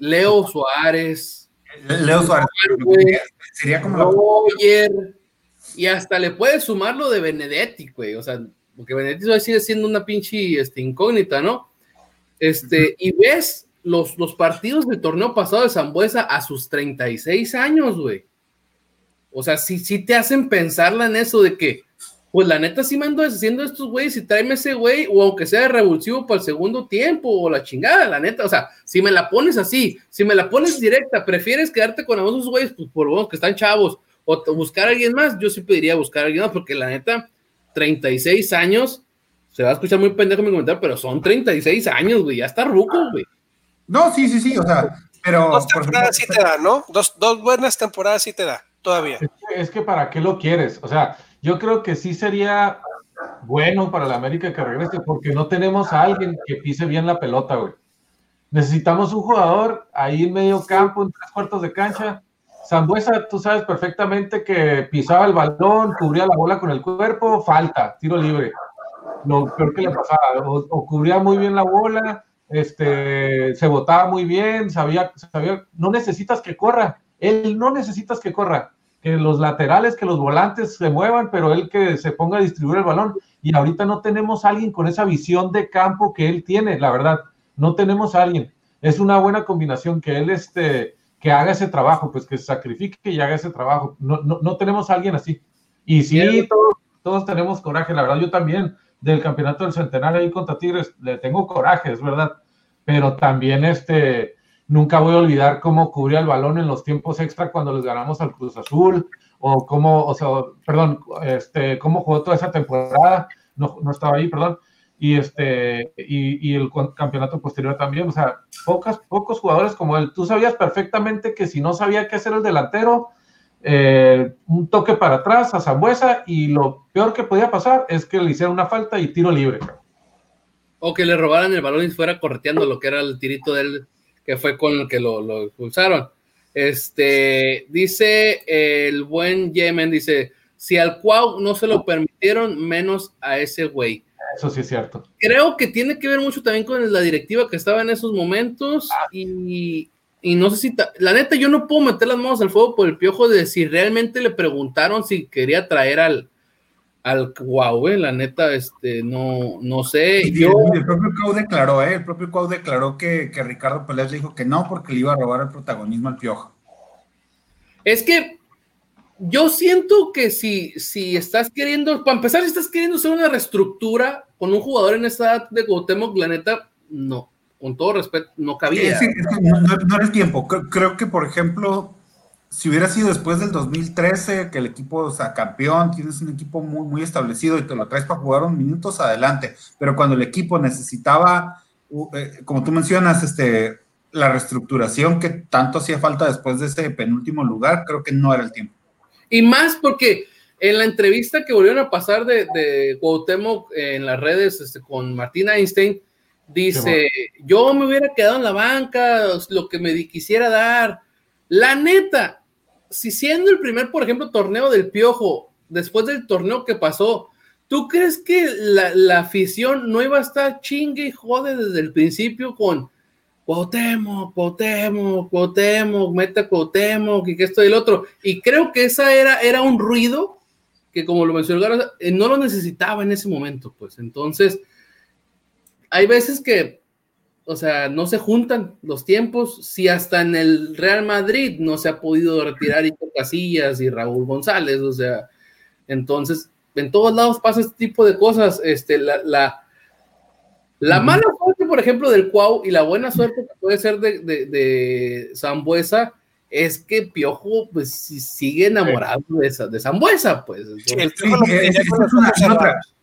Leo Suárez. Leo Suárez. sería como Roger, y hasta le puedes sumar lo de Benedetti, güey. O sea, porque Benedetti sigue siendo una pinche este, incógnita, ¿no? Este, y ves los, los partidos del torneo pasado de Zambuesa a sus 36 años, güey. O sea, sí, sí te hacen pensarla en eso de que, pues la neta sí me ando deshaciendo estos güeyes y tráeme ese güey, o aunque sea revulsivo para el segundo tiempo, o la chingada, la neta, o sea, si me la pones así, si me la pones directa, prefieres quedarte con esos güeyes, pues por vos que están chavos, o buscar a alguien más, yo sí pediría buscar a alguien más, porque la neta, 36 años, se va a escuchar muy pendejo mi comentario, pero son 36 años, güey, ya está ruco, güey. No, sí, sí, sí, o sea, pero... Dos temporadas sí te da, ¿no? Dos, dos buenas temporadas sí te da, todavía. Es que, es que para qué lo quieres, o sea, yo creo que sí sería bueno para la América que regrese, porque no tenemos a alguien que pise bien la pelota, güey. Necesitamos un jugador ahí en medio campo, en tres cuartos de cancha. Zambuesa, tú sabes perfectamente que pisaba el balón, cubría la bola con el cuerpo, falta, tiro libre. Lo peor que le pasaba, o, cubría muy bien la bola, este, se botaba muy bien, sabía, sabía, no necesitas que corra, él no necesitas que corra, que los laterales, que los volantes se muevan, pero él que se ponga a distribuir el balón. Y ahorita no tenemos a alguien con esa visión de campo que él tiene, la verdad. No tenemos a alguien. Es una buena combinación que él este, que haga ese trabajo, pues que se sacrifique y haga ese trabajo. No, no, no tenemos a alguien así. Y sí, todos, todos, tenemos coraje, la verdad, yo también del campeonato del centenario ahí contra Tigres le tengo coraje, es verdad. Pero también este, Nunca voy a olvidar cómo cubría el balón en los tiempos extra cuando les ganamos al Cruz Azul, o cómo, o sea, perdón, este, cómo jugó toda esa temporada, no, no estaba ahí, perdón, y este, y, y, el campeonato posterior también, o sea, pocas, pocos jugadores como él. Tú sabías perfectamente que si no sabía qué hacer el delantero, eh, un toque para atrás a Zambuesa, y lo peor que podía pasar es que le hiciera una falta y tiro libre. O que le robaran el balón y fuera correteando lo que era el tirito del que fue con el que lo, lo expulsaron. Este, dice el buen Yemen, dice, si al Cuau no se lo permitieron, menos a ese güey. Eso sí es cierto. Creo que tiene que ver mucho también con la directiva que estaba en esos momentos ah. y, y, no sé si, la neta, yo no puedo meter las manos al fuego por el piojo de si realmente le preguntaron si quería traer al, al wow, la neta, este, no, no sé. el propio Cuau declaró, ¿eh? el propio Cuau declaró que, que Ricardo Pérez le dijo que no porque le iba a robar el protagonismo al Piojo. Es que yo siento que si, si estás queriendo, para empezar, si estás queriendo hacer una reestructura con un jugador en esta edad de Gautemo, la neta, no, con todo respeto, no cabía. no, no, es tiempo. Creo, creo que, por ejemplo, si hubiera sido después del 2013, que el equipo, o sea, campeón, tienes un equipo muy, muy establecido y te lo traes para jugar unos minutos adelante, pero cuando el equipo necesitaba, eh, como tú mencionas, este, la reestructuración que tanto hacía falta después de ese penúltimo lugar, creo que no era el tiempo. Y más porque en la entrevista que volvieron a pasar de, de Cuauhtémoc en las redes este, con Martín Einstein, dice, yo me hubiera quedado en la banca, lo que me quisiera dar. La neta, si siendo el primer, por ejemplo, torneo del Piojo, después del torneo que pasó, ¿tú crees que la, la afición no iba a estar chingue y jode desde el principio con Cuauhtémoc, Cuauhtémoc, Cuauhtémoc, meta Cuauhtémoc y que esto y el otro? Y creo que esa era, era un ruido que, como lo mencionó Garza, eh, no lo necesitaba en ese momento, pues. Entonces, hay veces que, o sea, no se juntan los tiempos. Si hasta en el Real Madrid no se ha podido retirar Ico Casillas y Raúl González, o sea, entonces, en todos lados pasa este tipo de cosas. Este, la, la, la mala suerte, por ejemplo, del Cuau y la buena suerte que puede ser de, de, de Zambuesa es que Piojo pues sigue enamorado de esa de Zambuesa, pues. Entonces, Sí, es- es una- es otra. Y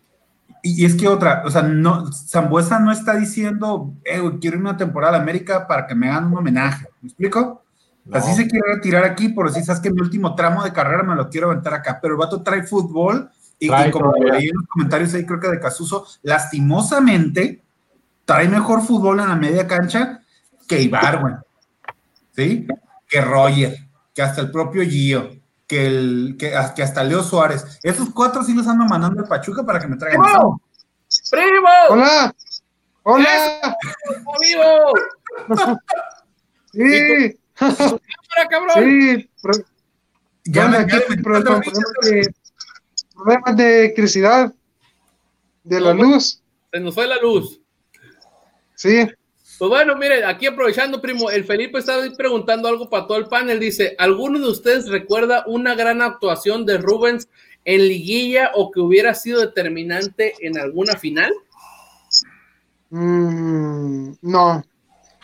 y es que otra, o sea, no, Zambuesa no está diciendo, eh, güey, quiero una temporada a América para que me hagan un homenaje. ¿Me explico? Así se quiere retirar aquí, por si sabes que mi último tramo de carrera me lo quiero aventar acá. Pero el vato trae fútbol y, Trae y como leí en los comentarios ahí, creo que de Casuso, lastimosamente trae mejor fútbol en la media cancha que Ibar, güey. ¿Sí? Que Roger, que hasta el propio Gio, que, el, que, que hasta Leo Suárez. Esos cuatro sí los ando mandando al Pachuca para que me traigan. ¡Primo! ¡Primo! Hola, hola, vivo! sí, ¡Cámara, cabrón! sí, pro- Ya Bueno, me- aquí ya me- hay problemas, problemas de, problemas de electricidad, de la luz, Se nos fue la luz. sí. Pues bueno, mire, aquí aprovechando, primo, el Felipe está preguntando algo para todo el panel. Dice: ¿Alguno de ustedes recuerda una gran actuación de Rubens en liguilla o que hubiera sido determinante en alguna final? Mm, no,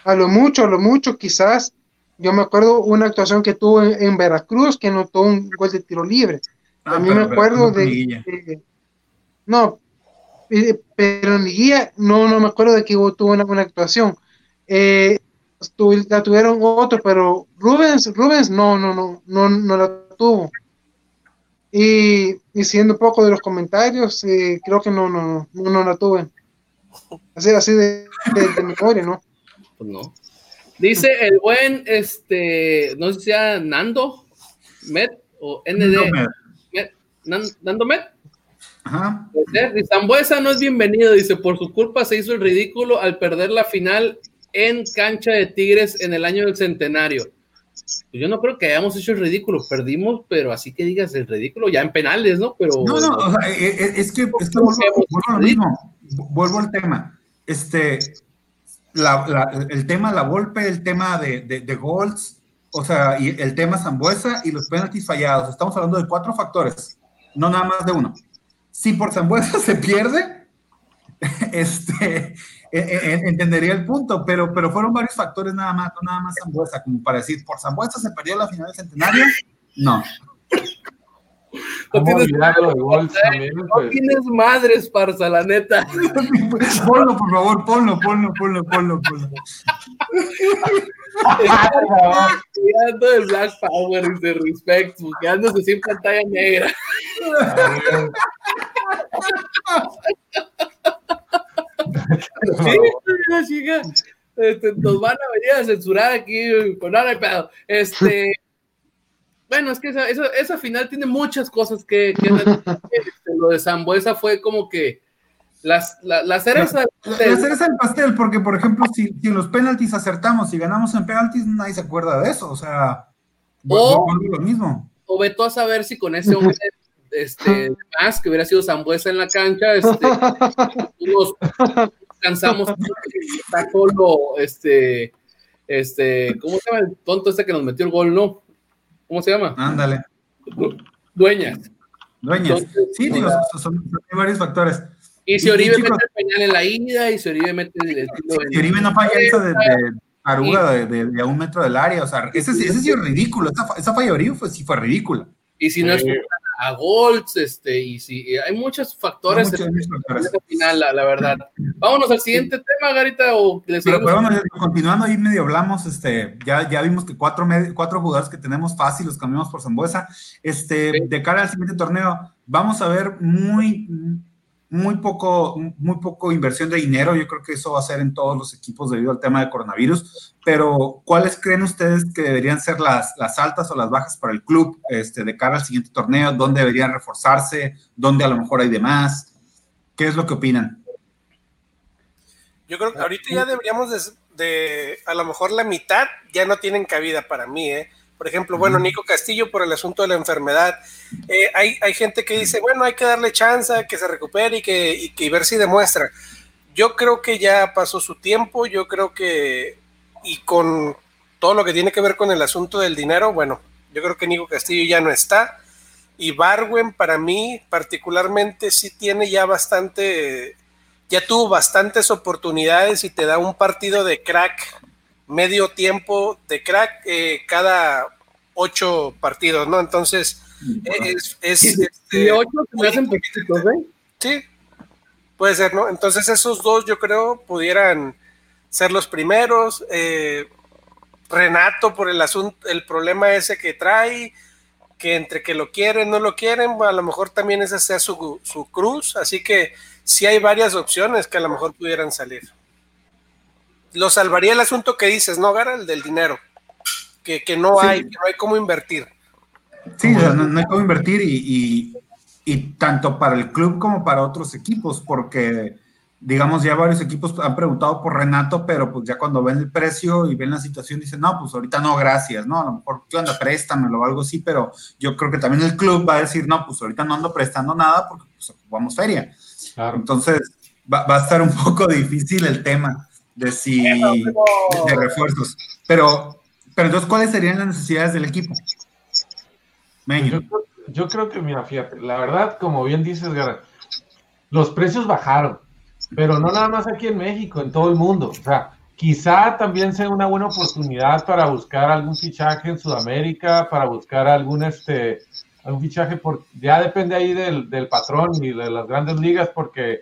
a lo mucho, a lo mucho, quizás. Yo me acuerdo una actuación que tuvo en, en Veracruz que anotó un gol de tiro libre. Ah, a mí pero- me pero acuerdo de, no, pero en liguilla no, no me acuerdo de que tuvo una buena actuación. Eh, tu- la tuvieron otros, pero Rubens, Rubens no, no, no, no, no la tuvo. Y, y siendo un poco de los comentarios, eh, creo que no, no, no, no la tuve. Así, así de, de, de memoria, ¿no? Pues no. Dice el buen, este, no sé si sea Nando Met o ND. No me- Met, Nan- Nando Met. Ajá. Zambuesa no es bienvenido, dice, por su culpa se hizo el ridículo al perder la final en cancha de Tigres en el año del centenario. Pues yo no creo que hayamos hecho el ridículo, perdimos, pero así que digas el ridículo, ya en penales, ¿no? Pero No, no, o sea, eh, eh, es que, es que vuelvo, vuelvo a lo mismo, vuelvo al tema. Este, la, la- el tema La Volpe, el tema de, de, de goals, o sea, y el tema Zambuesa y los penaltis fallados. Estamos hablando de cuatro factores, no nada más de uno. Si por Zambuesa se pierde, este, eh, eh, entendería el punto, pero, pero fueron varios factores nada más, no nada más Zambuesa, como para decir, por Zambuesa se perdió la final del centenario, no. ¿Cómo tienes- olvidar lo de Wolves también? no Pues, tienes madres, Parza, la neta. Ponlo, por favor, ponlo, ponlo, ponlo, ponlo, ponlo. Tirando el Black Power y de respect, quedándose sin pantalla negra. Sí. Este, nos van a venir a censurar aquí con nada de pedo. Este, bueno, es que esa, esa, esa final tiene muchas cosas que, que este, lo de Zambuesa fue como que las, la, la cereza La, la cereza del pastel, porque por ejemplo, si, si los penaltis acertamos y ganamos en penaltis, nadie se acuerda de eso. O sea, O- lo mismo. o veto a saber si con ese hombre este, más que hubiera sido Zambuesa en la cancha, este, nos cansamos está solo, este, este, ¿cómo se llama el tonto este que nos metió el gol, no? ¿Cómo se llama? Ándale, Dueñas. dueñas. Entonces, Sí, digo, son, son- son varios factores. Y si Y- y Oribe chicos- mete el penal en la ida, y si Oribe mete el, Y Oribe no falla esa de, de- Aruga de, de, a un metro del área, o sea, ese, ese sí es ridículo, esa, esa falla de fue, sí fue ridícula. Y si no es a Golds, este, y si hay muchos factores en el final, la, la, verdad. Vámonos al siguiente tema, Garita, o pero, pero bueno, continuando ahí medio hablamos, este, ya, ya vimos que cuatro, cuatro jugadores que tenemos fácil los cambiamos por Zambuesa, este, de cara al siguiente torneo, vamos a ver muy muy poco, muy poco inversión de dinero. Yo creo que eso va a ser en todos los equipos debido al tema de coronavirus. Pero, ¿cuáles creen ustedes que deberían ser las, las altas o las bajas para el club este, de cara al siguiente torneo? ¿Dónde deberían reforzarse? ¿Dónde a lo mejor hay de más? ¿Qué es lo que opinan? Yo creo que ahorita ya deberíamos de, de a lo mejor la mitad ya no tienen cabida para mí, ¿eh? Por ejemplo, bueno, Nico Castillo por el asunto de la enfermedad. Eh, hay, hay, gente que dice, bueno, hay que darle chance, que se recupere y que, y que ver si demuestra. Yo creo que ya pasó su tiempo, yo creo que, y con todo lo que tiene que ver con el asunto del dinero, bueno, yo creo que Nico Castillo ya no está. Y Barwen, para mí, particularmente, sí tiene ya bastante, ya tuvo bastantes oportunidades y te da un partido de crack medio tiempo de crack eh, cada ocho partidos, ¿no? Entonces, es... es este, ocho se me hacen poquitos, ¿eh? Sí, puede ser, ¿no? Entonces esos dos yo creo pudieran ser los primeros. Eh, Renato por el asunto, el problema ese que trae, que entre que lo quieren, no lo quieren, a lo mejor también esa sea su, su cruz, así que sí hay varias opciones que a lo mejor pudieran salir lo salvaría el asunto que dices, ¿no, Gara? El del dinero. Que, no hay, no hay cómo invertir. Sí, no, hay cómo invertir y, tanto para el club como para otros equipos, porque digamos ya varios equipos han preguntado por Renato, pero pues ya cuando ven el precio y ven la situación dicen, no, pues ahorita no, gracias, ¿no? A lo mejor, ¿qué onda? Préstamelo o algo así, pero yo creo que también el club va a decir, no, pues ahorita no ando prestando nada porque pues ocupamos feria. Entonces va, va, a estar un poco difícil el tema de si de, refuerzos. Pero, pero entonces, ¿cuáles serían las necesidades del equipo? Yo, creo que, mira, fíjate, la verdad, como bien dices, Gara, los precios bajaron, pero no nada más aquí en México, en todo el mundo. O sea, quizá también sea una buena oportunidad para buscar algún fichaje en Sudamérica, para buscar algún este algún fichaje por ya depende ahí del, del patrón y de las grandes ligas porque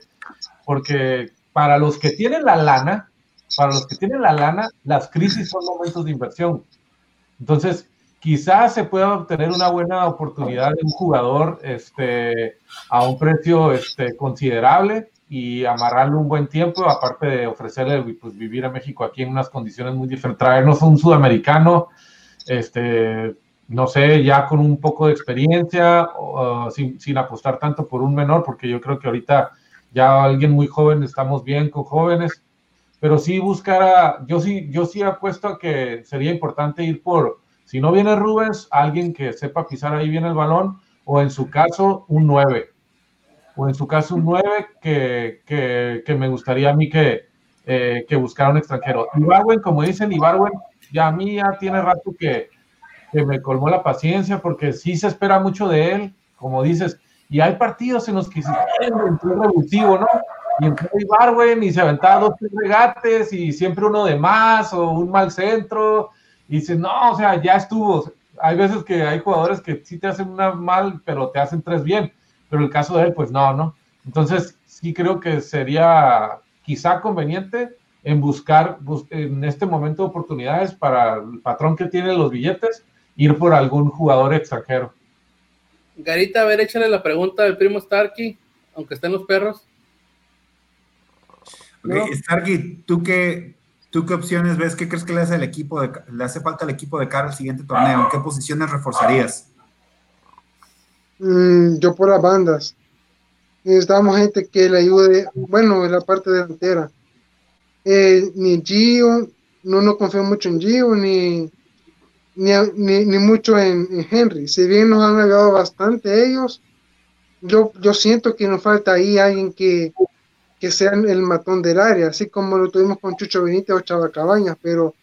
porque para los que tienen la lana para los que tienen la lana, las crisis son momentos de inversión. Entonces, quizás se pueda obtener una buena oportunidad de un jugador este, a un precio este, considerable y amarrarlo un buen tiempo, aparte de ofrecerle pues, vivir a México aquí en unas condiciones muy diferentes, traernos un sudamericano, este, no sé, ya con un poco de experiencia, sin, sin apostar tanto por un menor, porque yo creo que ahorita ya alguien muy joven, estamos bien con jóvenes, pero sí buscar a, yo sí, yo sí apuesto a que sería importante ir por, si no viene Rubens, alguien que sepa pisar ahí bien el balón, o en su caso, un 9. O en su caso, un 9 que, que, que me gustaría a mí que, eh, que buscara un extranjero. Ibarwen, como dicen, Ibarwen, ya a mí ya tiene rato que, que me colmó la paciencia, porque sí se espera mucho de él, como dices, y hay partidos en los que se un revulsivo, ¿no? Y entró Ibarwen y se aventaba dos tres regates y siempre uno de más o un mal centro y dice, no, o sea, ya estuvo. Hay veces que hay jugadores que sí te hacen una mal, pero te hacen tres bien, pero el caso de él, pues no, ¿no? Entonces, sí creo que sería quizá conveniente en buscar en este momento oportunidades para el patrón que tiene los billetes, ir por algún jugador extranjero. Garita, a ver, échale la pregunta del primo Starkey, aunque estén los perros. Starkey, ¿tú qué, ¿tú qué opciones ves? ¿Qué crees que le hace, al equipo de, le hace falta al equipo de cara al siguiente torneo? ¿Qué posiciones reforzarías? Mm, yo por las bandas. Necesitamos gente que le ayude, bueno, en la parte delantera. Eh, ni Gio, no no confío mucho en Gio, ni, ni, mucho en, Henry. Si bien nos han ayudado bastante ellos, yo, yo siento que nos falta ahí alguien que, que sean el matón del área, así como lo tuvimos con Chucho Benítez o Chava Cabañas, pero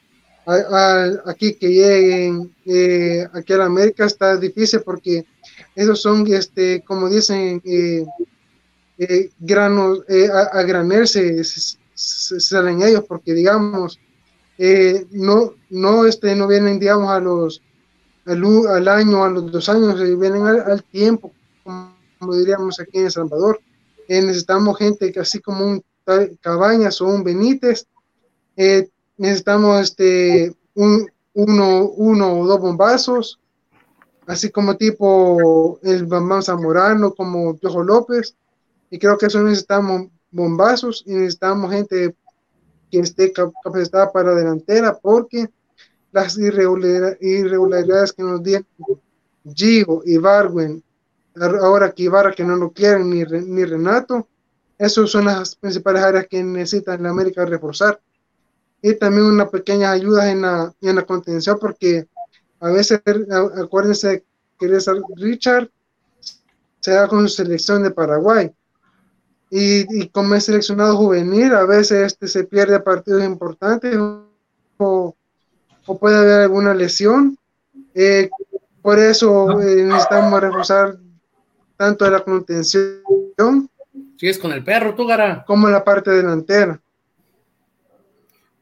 aquí que lleguen eh, aquí a la América está difícil porque esos son, este, como dicen, eh, eh, granos, a, granel se, salen ellos, porque digamos, eh, no, no, este, no vienen, digamos, a los, al, año, a los dos años, eh, vienen al, tiempo, como, diríamos aquí en El Salvador. Eh, necesitamos gente que así como un Cabañas o un Benítez, necesitamos este, un, uno, uno o dos bombazos, así como tipo el Bambam Zamorano, como Piojo López, y creo que eso necesitamos bombazos y necesitamos gente que esté capacitada para delantera, porque las irregularidades que nos dieron Gigo y Barwin, ahora que Ibarra que no lo quieren ni, ni Renato, esas son las principales áreas que necesitan la América reforzar. Y también una pequeña ayuda en la, en la contención, porque a veces, acuérdense que Richard se da con su selección de Paraguay y, como es seleccionado juvenil, a veces este se pierde partidos importantes o, puede haber alguna lesión. Eh, por eso eh, necesitamos reforzar tanto la contención. es con el perro, tú, Gara. Como la parte delantera.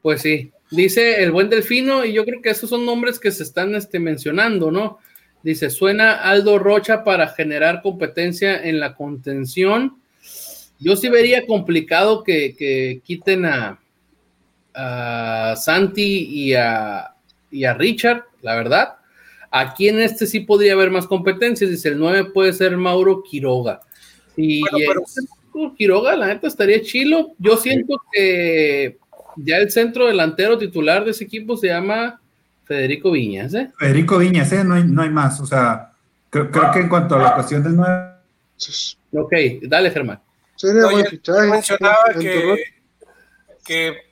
Pues sí. Dice el buen Delfino, y yo creo que esos son nombres que se están este, mencionando, ¿no? Dice, suena Aldo Rocha para generar competencia en la contención yo sí vería complicado que, quiten a, Santi y a, Richard, la verdad. Aquí en este sí podría haber más competencias. Dice el 9 puede ser Mauro Quiroga. Y, Quiroga, la neta, estaría chilo. Yo siento que ya el centro delantero titular de ese equipo se llama Federico Viñas. ¿eh? Federico Viñas, ¿eh? no, hay, no hay más. O sea, creo, que en cuanto a la cuestión del 9. Ok, dale, Germán mencionaba que,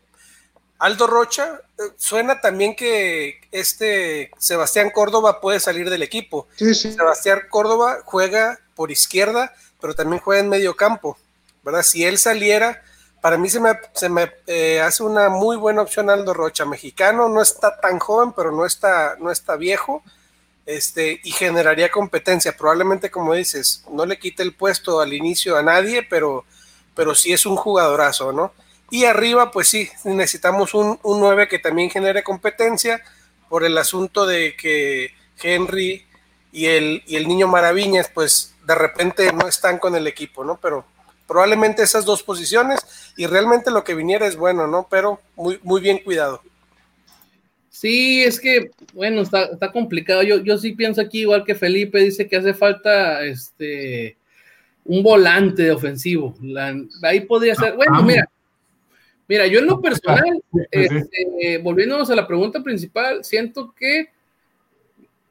Aldo Rocha eh, suena también que este Sebastián Córdoba puede salir del equipo. Sebastián Córdoba juega por izquierda, pero también juega en medio campo, ¿verdad? Si él saliera, para mí se me, se me eh, hace una muy buena opción Aldo Rocha, mexicano, no está tan joven, pero no está, no está viejo este, y generaría competencia. Probablemente, como dices, no le quite el puesto al inicio a nadie, pero, pero sí es un jugadorazo, ¿no? Y arriba, pues sí, necesitamos un, un 9 que también genere competencia por el asunto de que Henry y el, y el niño Maraviñas, pues de repente no están con el equipo, ¿no? Pero probablemente esas dos posiciones y realmente lo que viniera es bueno, ¿no? Pero muy, muy bien cuidado. Sí, es que, bueno, está, está complicado. Yo, yo sí pienso aquí, igual que Felipe, dice que hace falta este un volante ofensivo. ahí podría ser. Bueno, ah. mira, mira, yo en lo personal, este, volviéndonos a la pregunta principal, siento que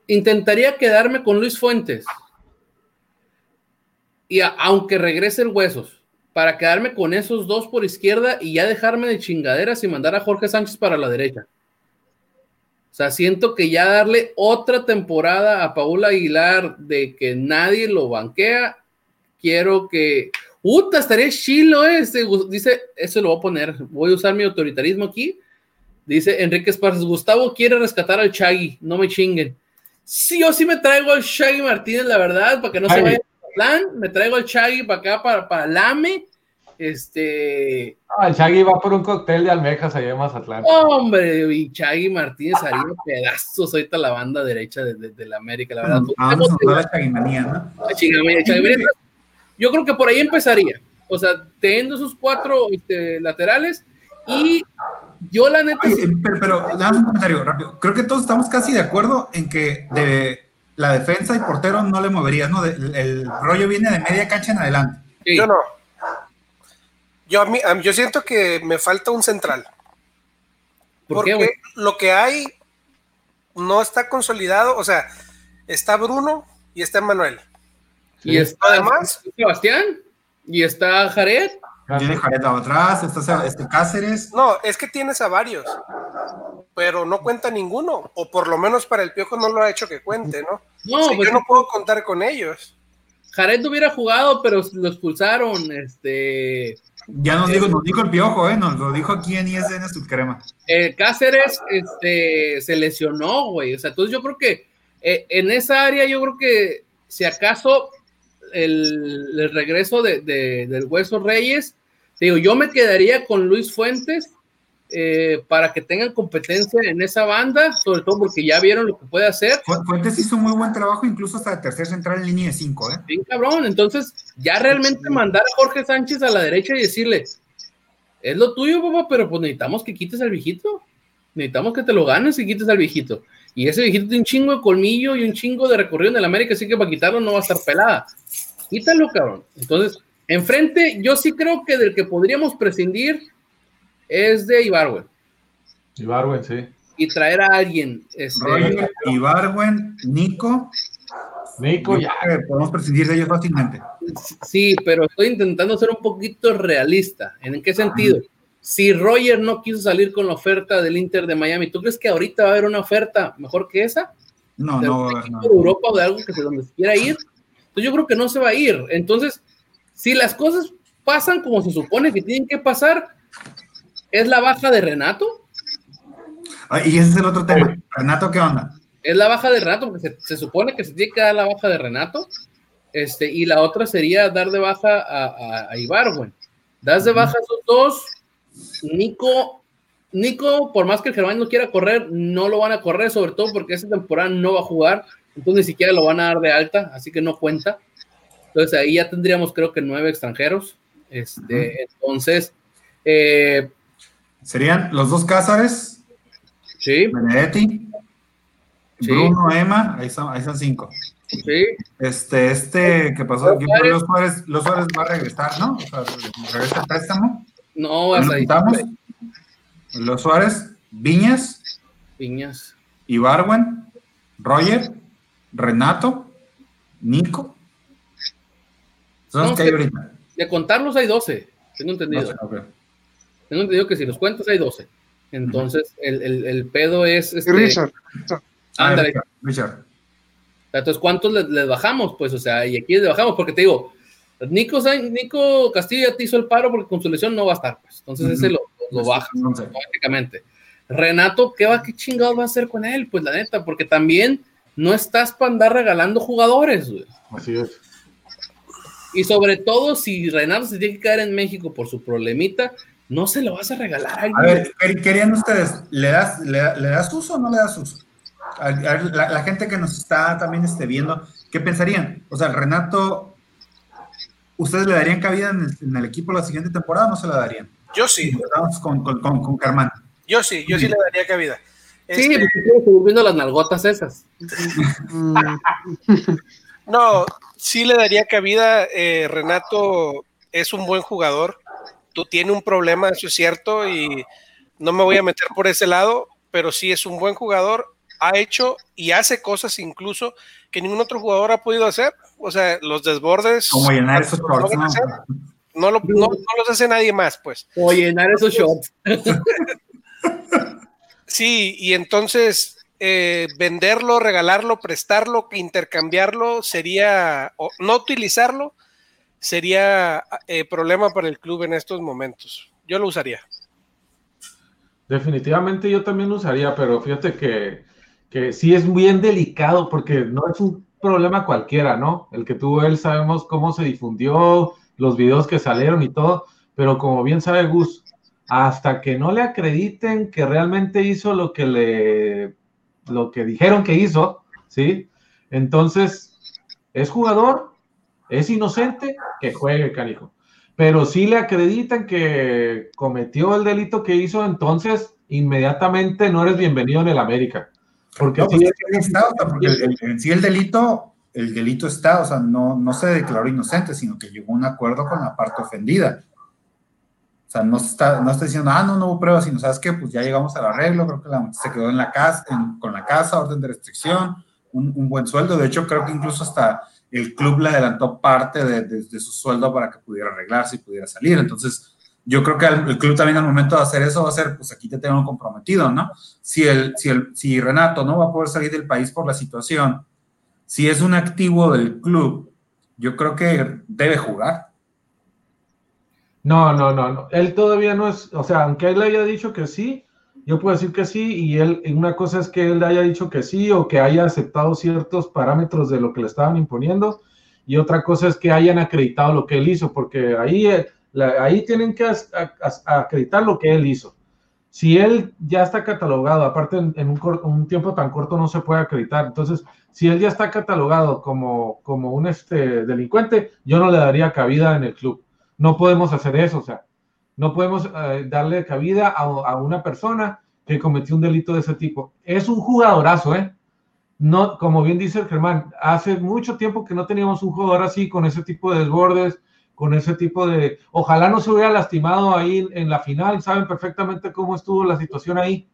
intentaría quedarme con Luis Fuentes. Y aunque regrese el huesos, para quedarme con esos dos por izquierda y ya dejarme de chingaderas y mandar a Jorge Sánchez para la derecha. O sea, siento que ya darle otra temporada a Paula Aguilar de que nadie lo banquea, quiero que. ¡Uta! Estaría chilo este. Dice, eso lo voy a poner. Voy a usar mi autoritarismo aquí. Dice Enrique Esparces: Gustavo quiere rescatar al Chagui, no me chinguen. Sí, yo sí me traigo al Chagui Martínez, la verdad, para que no se vaya plan. Me traigo al Chagui para acá, para, para Lame este. Ah, el Chagui va por un cóctel de almejas allá en Mazatlán. Hombre, y Chagui Martínez haría pedazos ahorita la banda derecha de, de, la América, la verdad. Vamos a la chaguimanía, ¿no? La Yo creo que por ahí empezaría. O sea, teniendo esos cuatro este, laterales y yo la neta. pero, pero dame un comentario rápido. Creo que todos estamos casi de acuerdo en que de la defensa y portero no le moverías, ¿no? el rollo viene de media cancha en adelante. Yo no. Yo, a yo siento que me falta un central. porque lo que hay no está consolidado. O sea, está Bruno y está Manuel. Y está además Sebastián y está Jared. Tiene Jared atrás, está este Cáceres. No, es que tienes a varios, pero no cuenta ninguno, o por lo menos para el Piojo no lo ha hecho que cuente, ¿no? No, pues yo no puedo contar con ellos. Jared hubiera jugado, pero lo expulsaron, este ya nos, dijo, nos dijo el piojo, ¿eh? Nos lo dijo aquí en ISN Subcrema. Eh, Cáceres este, se lesionó, güey. O sea, entonces yo creo que eh, en esa área, yo creo que si acaso el, regreso de, del Hueso Reyes, digo, yo me quedaría con Luis Fuentes eh, para que tengan competencia en esa banda, sobre todo porque ya vieron lo que puede hacer. Fuentes hizo muy buen trabajo, incluso hasta de tercer central en línea de cinco, ¿eh? Bien cabrón, entonces ya realmente mandar a Jorge Sánchez a la derecha y decirle, es lo tuyo, papá, pero pues necesitamos que quites al viejito, necesitamos que te lo ganes y quites al viejito. Y ese viejito tiene un chingo de colmillo y un chingo de recorrido en el América, así que para quitarlo no va a estar pelada. Quítalo, cabrón. Entonces, enfrente, yo sí creo que del que podríamos prescindir es de Ibarwen. Ibarwen, sí. Y traer a alguien. Este, Roger, Ibarwen, Nico. Nico, ya. Podemos prescindir de ellos fácilmente. Sí, pero estoy intentando ser un poquito realista. ¿En qué sentido? Si Roger no quiso salir con la oferta del Inter de Miami, ¿tú crees que ahorita va a haber una oferta mejor que esa? No, ¿De no, un no. equipo de Europa o de algo que se donde se quiera ir. Entonces yo creo que no se va a ir. Entonces, si las cosas pasan como se supone que tienen que pasar, es la baja de Renato. Ah, y ese es el otro tema. Renato, ¿qué onda? Es la baja de Renato, porque se, se supone que se tiene que dar la baja de Renato. Este, y la otra sería dar de baja a, a, a Ibarwen. Das de baja a esos dos. Nico, Nico, por más que el Germán no quiera correr, no lo van a correr, sobre todo porque esta temporada no va a jugar. Entonces ni siquiera lo van a dar de alta, así que no cuenta. Entonces ahí ya tendríamos, creo que nueve extranjeros. Este, Entonces, eh, Serían los dos Cázares, sí, Benedetti, Sí. Bruno, Emma, ahí son, ahí son cinco. sí, Este, este, ¿qué pasó? Los Suárez, los Suárez va a regresar, ¿no? O sea, regresa el préstamo. no ¿Lo hasta ahí. Los Suárez, Viñas, Piñas. Ibarwen, Roger, Renato, Nico. Son los No, que hay ahorita. De contarlos hay 12, tengo entendido. Tengo entendido que si los cuentas hay 12. Entonces, el, el, el pedo es. Este, Richard. Ah, ándale. Richard, Richard. Entonces, ¿cuántos les, les bajamos? Pues, o sea, y aquí les bajamos, porque te digo, Nico, Nico Castillo ya te hizo el paro porque con su lesión no va a estar. Pues. Entonces, ese lo, lo baja Once. automáticamente. Renato, ¿qué va, qué chingados va a hacer con él? Pues la neta, porque también no estás para andar regalando jugadores, güey. Así es. Y sobre todo, si Renato se tiene que quedar en México por su problemita, no se lo vas a regalar a alguien. A ver, ¿qué querían ustedes? ¿Le das, le, le das uso o no le das uso? A- la, la gente que nos está también este, viendo, ¿qué pensarían? O sea, Renato, ¿ustedes le darían cabida en el, en el equipo la siguiente temporada o no se la darían? Yo sí, Empezamos con, con, con, con Germán. yo sí, yo sí le daría cabida. Sí, Este, viendo las nalgotas esas. No, sí le daría cabida. eh, Renato es un buen jugador. Tú tienes un problema, eso es cierto, y no me voy a meter por ese lado, pero sí es un buen jugador. Ha hecho y hace cosas incluso que ningún otro jugador ha podido hacer. O sea, los desbordes. Como llenar esos no, shorts, ¿no? no, lo- no- no los hace nadie más, pues. O llenar esos shots. Sí, y entonces eh, venderlo, regalarlo, prestarlo, intercambiarlo sería, o no utilizarlo, sería eh, problema para el club en estos momentos. Yo lo usaría. Definitivamente yo también lo usaría, pero fíjate que, que sí es bien delicado porque no es un problema cualquiera, ¿no? El que tuvo él, sabemos cómo se difundió, los videos que salieron y todo, pero como bien sabe Gus, hasta que no le acrediten que realmente hizo lo que le, lo que dijeron que hizo, ¿sí? Entonces, es jugador, es inocente, que juegue, canijo pero si le acreditan que cometió el delito que hizo, entonces inmediatamente no eres bienvenido en el América. Porque No, sí, pues, está, porque el- el- en sí el delito, el delito está, o sea, no, no se declaró inocente, sino que llegó a un acuerdo con la parte ofendida. O sea, no está, no está diciendo, ah, no, no hubo pruebas, sino, ¿sabes qué? Pues ya llegamos al arreglo, creo que la- se quedó en la casa, con la casa, orden de restricción, un, buen sueldo. De hecho, creo que incluso hasta el club le adelantó parte de su sueldo para que pudiera arreglarse y pudiera salir. Entonces, yo creo que el, el club también al momento de hacer eso va a ser, pues aquí te tengo comprometido, ¿no? Si, el, si, el, si Renato no va a poder salir del país por la situación, si es un activo del club, yo creo que debe jugar. No, no, no, no. Él todavía no es, o sea, aunque él haya dicho que sí, yo puedo decir que sí, y él, una cosa es que él haya dicho que sí o que haya aceptado ciertos parámetros de lo que le estaban imponiendo, y otra cosa es que hayan acreditado lo que él hizo, porque ahí, eh, ahí tienen que acreditar lo que él hizo. si él ya está catalogado, aparte en, un, un, tiempo tan corto no se puede acreditar, entonces si él ya está catalogado como, como un este, delincuente, yo no le daría cabida en el club. No podemos hacer eso, o sea, no podemos eh, darle cabida a, una persona que cometió un delito de ese tipo. Es un jugadorazo, ¿eh? No, como bien dice Germán, hace mucho tiempo que no teníamos un jugador así con ese tipo de desbordes, con ese tipo de... Ojalá no se hubiera lastimado ahí en la final, saben perfectamente cómo estuvo la situación ahí,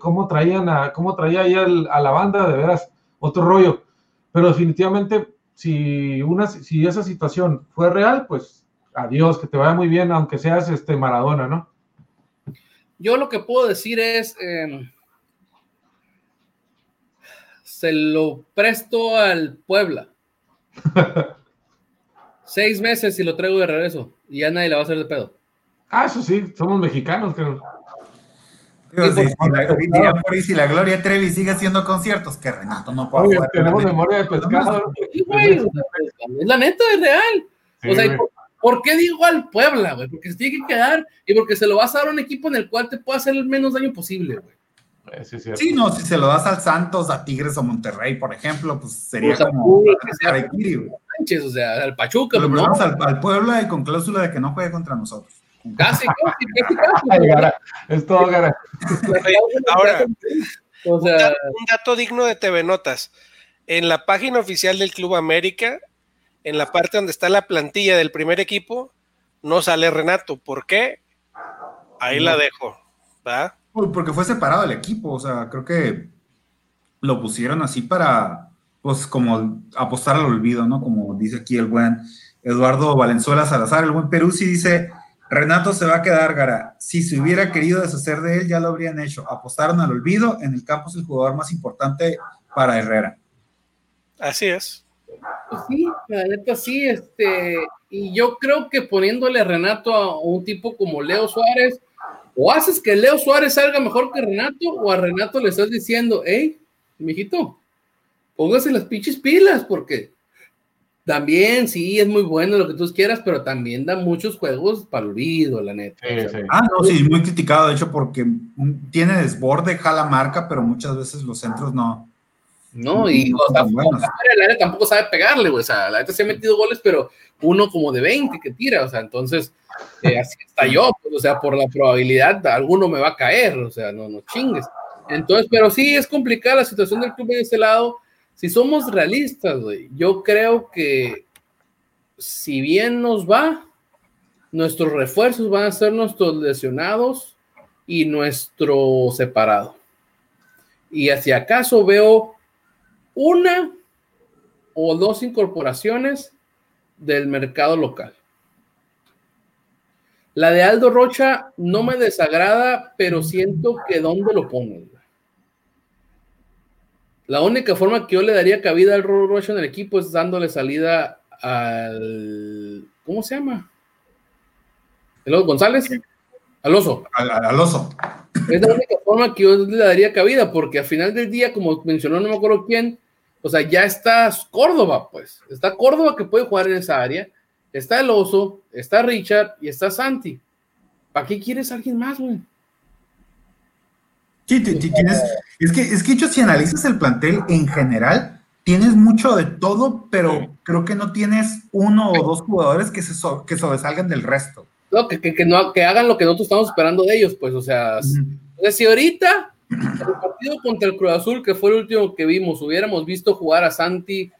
cómo traían a, cómo traía ahí a la banda, de veras, otro rollo. Pero definitivamente, si, una, si esa situación fue real, pues adiós, que te vaya muy bien, aunque seas este Maradona, ¿no? Yo lo que puedo decir es, em, se lo presto al Puebla. Seis meses y lo traigo de regreso y ya nadie le va a hacer de pedo. Ah, eso sí, somos mexicanos, creo. si, la, Gloria Trevi sigue haciendo conciertos, que Renato no puede. tenemos memoria de pescado. es la neta, es real. o sea, ¿por, qué digo al Puebla, güey? Porque se tiene que quedar y porque se lo vas a dar a un equipo en el cual te pueda hacer el menos daño posible, güey. Eh, sí, no, si se lo das al Santos, a Tigres o Monterrey, por ejemplo, pues sería como o sea, al Pachuca. Lo pues, al, al, Puebla y con cláusula de que no juegue contra nosotros. Casi, casi, casi. es todo gara. Ahora, o sea, un, dato, digno de TV Notas. En la página oficial del Club América, en la parte donde está la plantilla del primer equipo, no sale Renato. ¿Por qué? Ahí la dejo. ¿va? Porque fue separado el equipo, o sea, creo que lo pusieron así para, pues, como apostar al olvido, ¿no? Como dice aquí el buen Eduardo Valenzuela Salazar, el buen Peruzzi dice, Renato se va a quedar, Gara. Si se hubiera querido deshacer de él, ya lo habrían hecho. Apostaron al olvido, en el campo es el jugador más importante para Herrera. Así es. Pues sí, la neta sí, este, y yo creo que poniéndole a Renato a un tipo como Leo Suárez, o haces que Leo Suárez salga mejor que Renato, o a Renato le estás diciendo, hey, mijito, póngase las pinches pilas, porque también sí es muy bueno lo que tú quieras, pero también da muchos juegos para olvido, la neta. Ah, no, sí, muy criticado, de hecho, porque tiene desborde, jala marca, pero muchas veces los centros no. No, y la tampoco sabe pegarle, güey. O sea, la neta se ha metido goles, pero uno como de 20 que tira, o sea, entonces eh, así está yo, pues, o sea, por la probabilidad alguno me va a caer, o sea, no, no chingues. Entonces, pero sí es complicada la situación del club de ese lado. Si somos realistas, güey, yo creo que si bien nos va, nuestros refuerzos van a ser nuestros lesionados y nuestro separado. Y hacia acaso veo una o dos incorporaciones del mercado local. La de Aldo Rocha no me desagrada, pero siento que dónde lo ponen. La única forma que yo le daría cabida al Rocha en el equipo es dándole salida al. ¿Cómo se llama? ¿El González? Al oso. Al, oso. Es la única forma que yo le daría cabida, porque al final del día, como mencionó no me acuerdo quién, o sea, ya está Córdoba, pues. Está Córdoba que puede jugar en esa área. Está el Oso, está Richard y está Santi. ¿Para qué quieres a alguien más, güey? Sí, tienes, es que, es que hecho, si analizas el plantel en general, tienes mucho de todo, pero creo que no tienes uno o dos jugadores que, se que sobresalgan del resto. No, que, que, no, que hagan lo que nosotros estamos esperando de ellos, pues, o sea, si ahorita el partido contra el Cruz Azul, que fue el último que vimos, hubiéramos visto jugar a Santi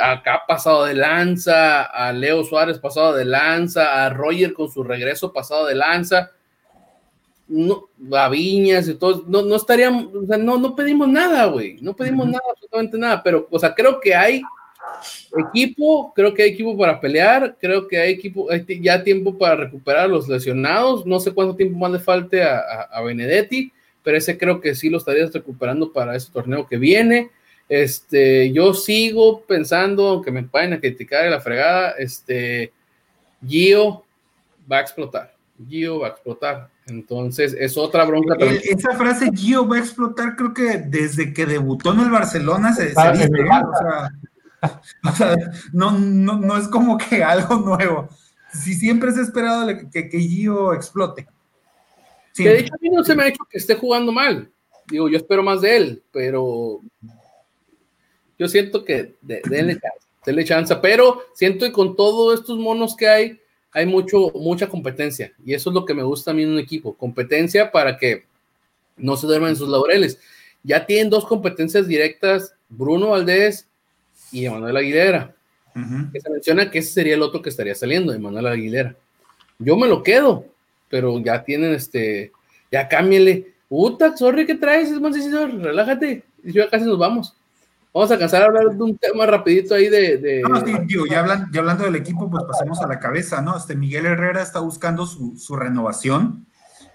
acá pasado de lanza, a Leo Suárez pasado de lanza, a Roger con su regreso pasado de lanza, no, a Viñas y todo, no, no estaríamos, o sea, no, no pedimos nada, güey, no pedimos nada, absolutamente nada, pero, o sea, creo que hay equipo, creo que hay equipo para pelear, creo que hay equipo, ya tiempo para recuperar a los lesionados, no sé cuánto tiempo más le falte a, a Benedetti, pero ese creo que sí lo estarías recuperando para ese torneo que viene. Este, yo sigo pensando, aunque me vayan a criticar de la fregada, este, Gio va a explotar. Gio va a explotar. Entonces, es otra bronca también. Esa frase Gio va a explotar, creo que desde que debutó en el Barcelona se, ah, dice, o, sea, no, no, no, es como que algo nuevo. Si siempre se ha esperado que, que Gio explote. Que de hecho a mí no se me ha hecho que esté jugando mal. Digo, yo espero más de él, pero yo siento que de, denle chance, denle chance, pero siento que con todos estos monos que hay, hay mucho, mucha competencia. Y eso es lo que me gusta a mí en un equipo, competencia para que no se duerman en sus laureles. Ya tienen dos competencias directas, Bruno Valdés y Emanuel Aguilera. Que se menciona que ese sería el otro que estaría saliendo, Emanuel Aguilera. Yo me lo quedo, pero ya tienen este, ya cámbiale. Uta, sorry, ¿qué traes? Es más relájate. Y ya casi nos vamos. Vamos a cansar a hablar de un tema rapidito ahí de... No, sí, digo, ya, hablando del equipo, pues pasemos a la cabeza, ¿no? Este Miguel Herrera está buscando su, su renovación.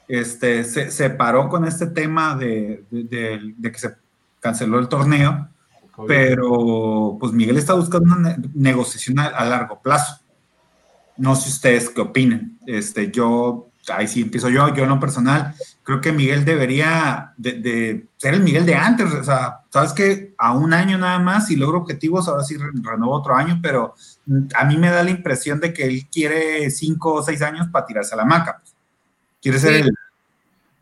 Este, se, se, paró con este tema de, de, de, que se canceló el torneo, pero pues Miguel está buscando una negociación a, a largo plazo. No sé ustedes qué opinen. Este, yo, ahí sí empiezo yo, yo en lo personal, creo que Miguel debería de, ser el Miguel de antes. O sea, sabes que a un año nada más, y logro objetivos, ahora sí renuevo otro año, pero a mí me da la impresión de que él quiere cinco o seis años para tirarse a la maca. Quiere ser el...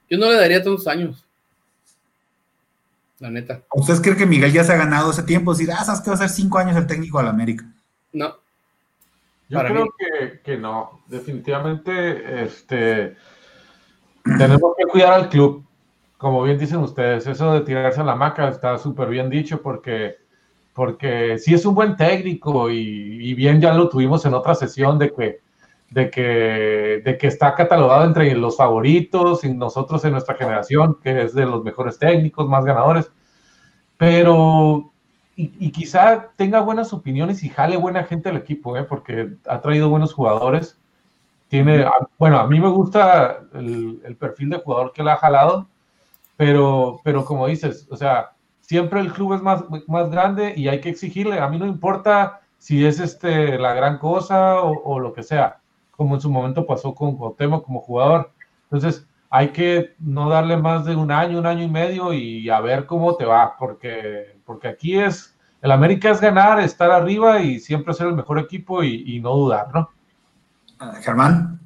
Yo no le daría tantos años. La neta. ¿Ustedes creen que Miguel ya se ha ganado ese tiempo? Si, ah, sabes que va a ser cinco años el técnico de la América. No, yo creo que, que, no, definitivamente este, tenemos que cuidar al club, como bien dicen ustedes, eso de tirarse a la maca está súper bien dicho porque, porque sí es un buen técnico y, bien ya lo tuvimos en otra sesión de que, de, que, de que está catalogado entre los favoritos y nosotros en nuestra generación, que es de los mejores técnicos, más ganadores, pero y, quizá tenga buenas opiniones y jale buena gente al equipo, ¿eh? porque ha traído buenos jugadores. Tiene, bueno, a mí me gusta el, perfil de jugador que le ha jalado, pero, pero como dices, o sea, siempre el club es más, más grande y hay que exigirle. A mí no importa si es este, la gran cosa o, lo que sea, como en su momento pasó con Cuauhtémoc como jugador. Entonces, hay que no darle más de un año, un año y medio y a ver cómo te va, porque porque aquí es, el América es ganar, estar arriba y siempre ser el mejor equipo y, no dudar, ¿no? Ah, Germán.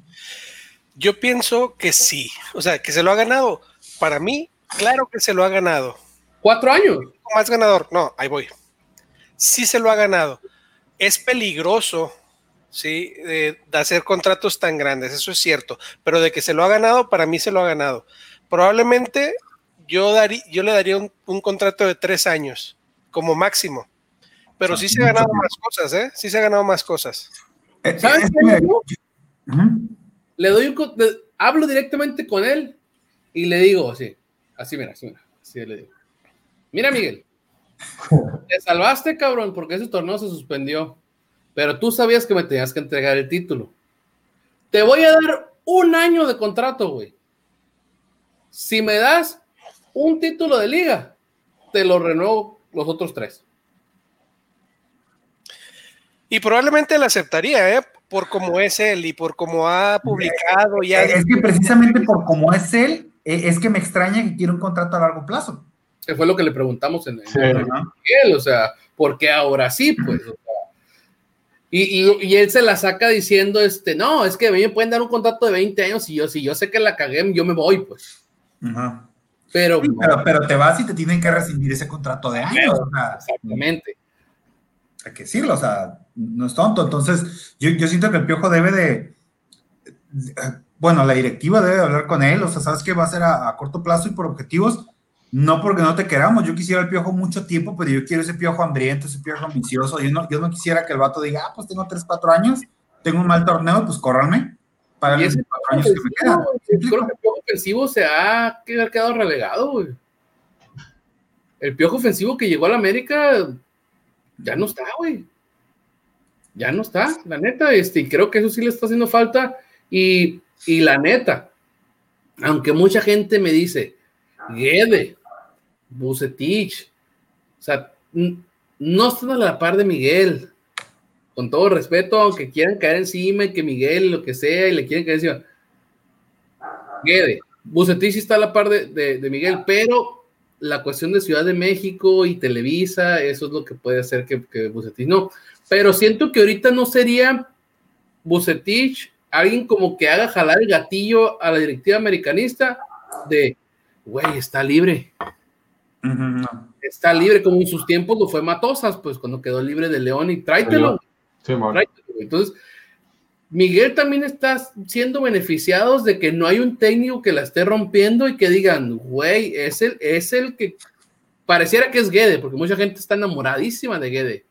Yo pienso que sí, o sea, que se lo ha ganado. Para mí, claro que se lo ha ganado. ¿Cuatro años? Más ganador, no, ahí voy. Sí se lo ha ganado. Es peligroso, sí, de, hacer contratos tan grandes, eso es cierto, pero de que se lo ha ganado, para mí se lo ha ganado. Probablemente yo, daría, yo le daría un, contrato de tres años como máximo. Pero sí se ha ganado más cosas, ¿eh? Sí se ha ganado más cosas. Eh, ¿Sabes qué? Le doy un. hablo directamente con él y le digo así. Así, mira, así, mira. Así le digo. Mira, Miguel. Te salvaste, cabrón, porque ese torneo se suspendió. Pero tú sabías que me tenías que entregar el título. Te voy a dar un año de contrato, güey. Si me das un título de liga, te lo renuevo los otros tres. Y probablemente la aceptaría, ¿eh? Por cómo es él y por cómo ha publicado ya. Es que precisamente por cómo es él, e, es que me extraña que quiera un contrato a largo plazo. Que fue lo que le preguntamos en, el, o sea, ¿por qué ahora sí? Pues, y, él se la saca diciendo, este, no, es que a mí me pueden dar un contrato de 20 años y yo, si yo sé que la cagué, yo me voy, pues. Ajá. Pero, pero, te vas y te tienen que rescindir ese contrato de años. exactamente. Hay que decirlo, o sea, no es tonto. Entonces, yo, yo siento que el Piojo debe de, bueno, la directiva debe hablar con él, o sea, sabes que va a ser a, corto plazo y por objetivos, no porque no te queramos, yo quisiera el Piojo mucho tiempo, pero yo quiero ese Piojo hambriento, ese Piojo ambicioso, yo no, yo no quisiera que el vato diga, ah, pues tengo 3, 4 años, tengo un mal torneo, pues córranme para y ese años que me quedan. Creo que el piojo ofensivo se ha quedado relegado, güey. El piojo ofensivo que llegó a la América ya no está, güey. Ya no está, la neta, este, y creo que eso sí le está haciendo falta. Y, y la neta, aunque mucha gente me dice, Guede, Bucetich, o sea, no están a la par de Miguel, con todo respeto, aunque quieran caer encima y que Miguel, lo que sea, y le quieren caer encima. Guede, Bucetich está a la par de, Miguel, pero la cuestión de Ciudad de México y Televisa, eso es lo que puede hacer que, que Bucetich no. Pero siento que ahorita no sería Bucetich alguien como que haga jalar el gatillo a la directiva americanista de, güey, está libre. Está libre, como en sus tiempos lo fue Matosas, pues cuando quedó libre de León y tráetelo. Entonces, Miguel también está siendo beneficiado de que no hay un técnico que la esté rompiendo y que digan, güey, es el, es el que pareciera que es Guede, porque mucha gente está enamoradísima de Guede.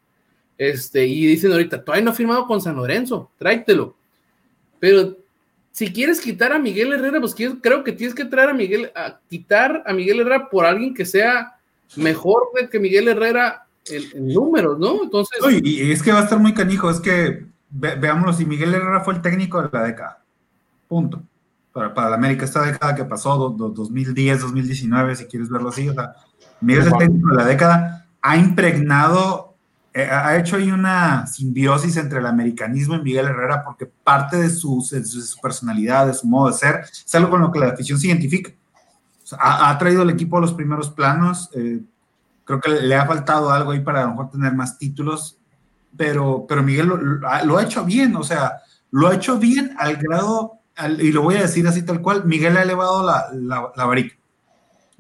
Este, y dicen ahorita, todavía no ha firmado con San Lorenzo, tráetelo. Pero si quieres quitar a Miguel Herrera, pues creo que tienes que traer a Miguel, a quitar a Miguel Herrera por alguien que sea mejor que Miguel Herrera en, números, ¿no? Entonces. y es que va a estar muy canijo, es que veámoslo, si Miguel Herrera fue el técnico de la década, punto. Para, para la América, esta década que pasó, 2010, 2019, si quieres verlo así, o sea, Miguel es el técnico de la década, ha impregnado, eh, ha hecho ahí una simbiosis entre el americanismo y Miguel Herrera, porque parte de su, su personalidad, de su modo de ser, es algo con lo que la afición se identifica. ha, traído el equipo a los primeros planos, eh, creo que le, ha faltado algo ahí para a lo mejor tener más títulos, pero, pero Miguel lo, ha hecho bien, o sea, lo ha hecho bien al grado, y lo voy a decir así tal cual, Miguel ha elevado la, la, la varica.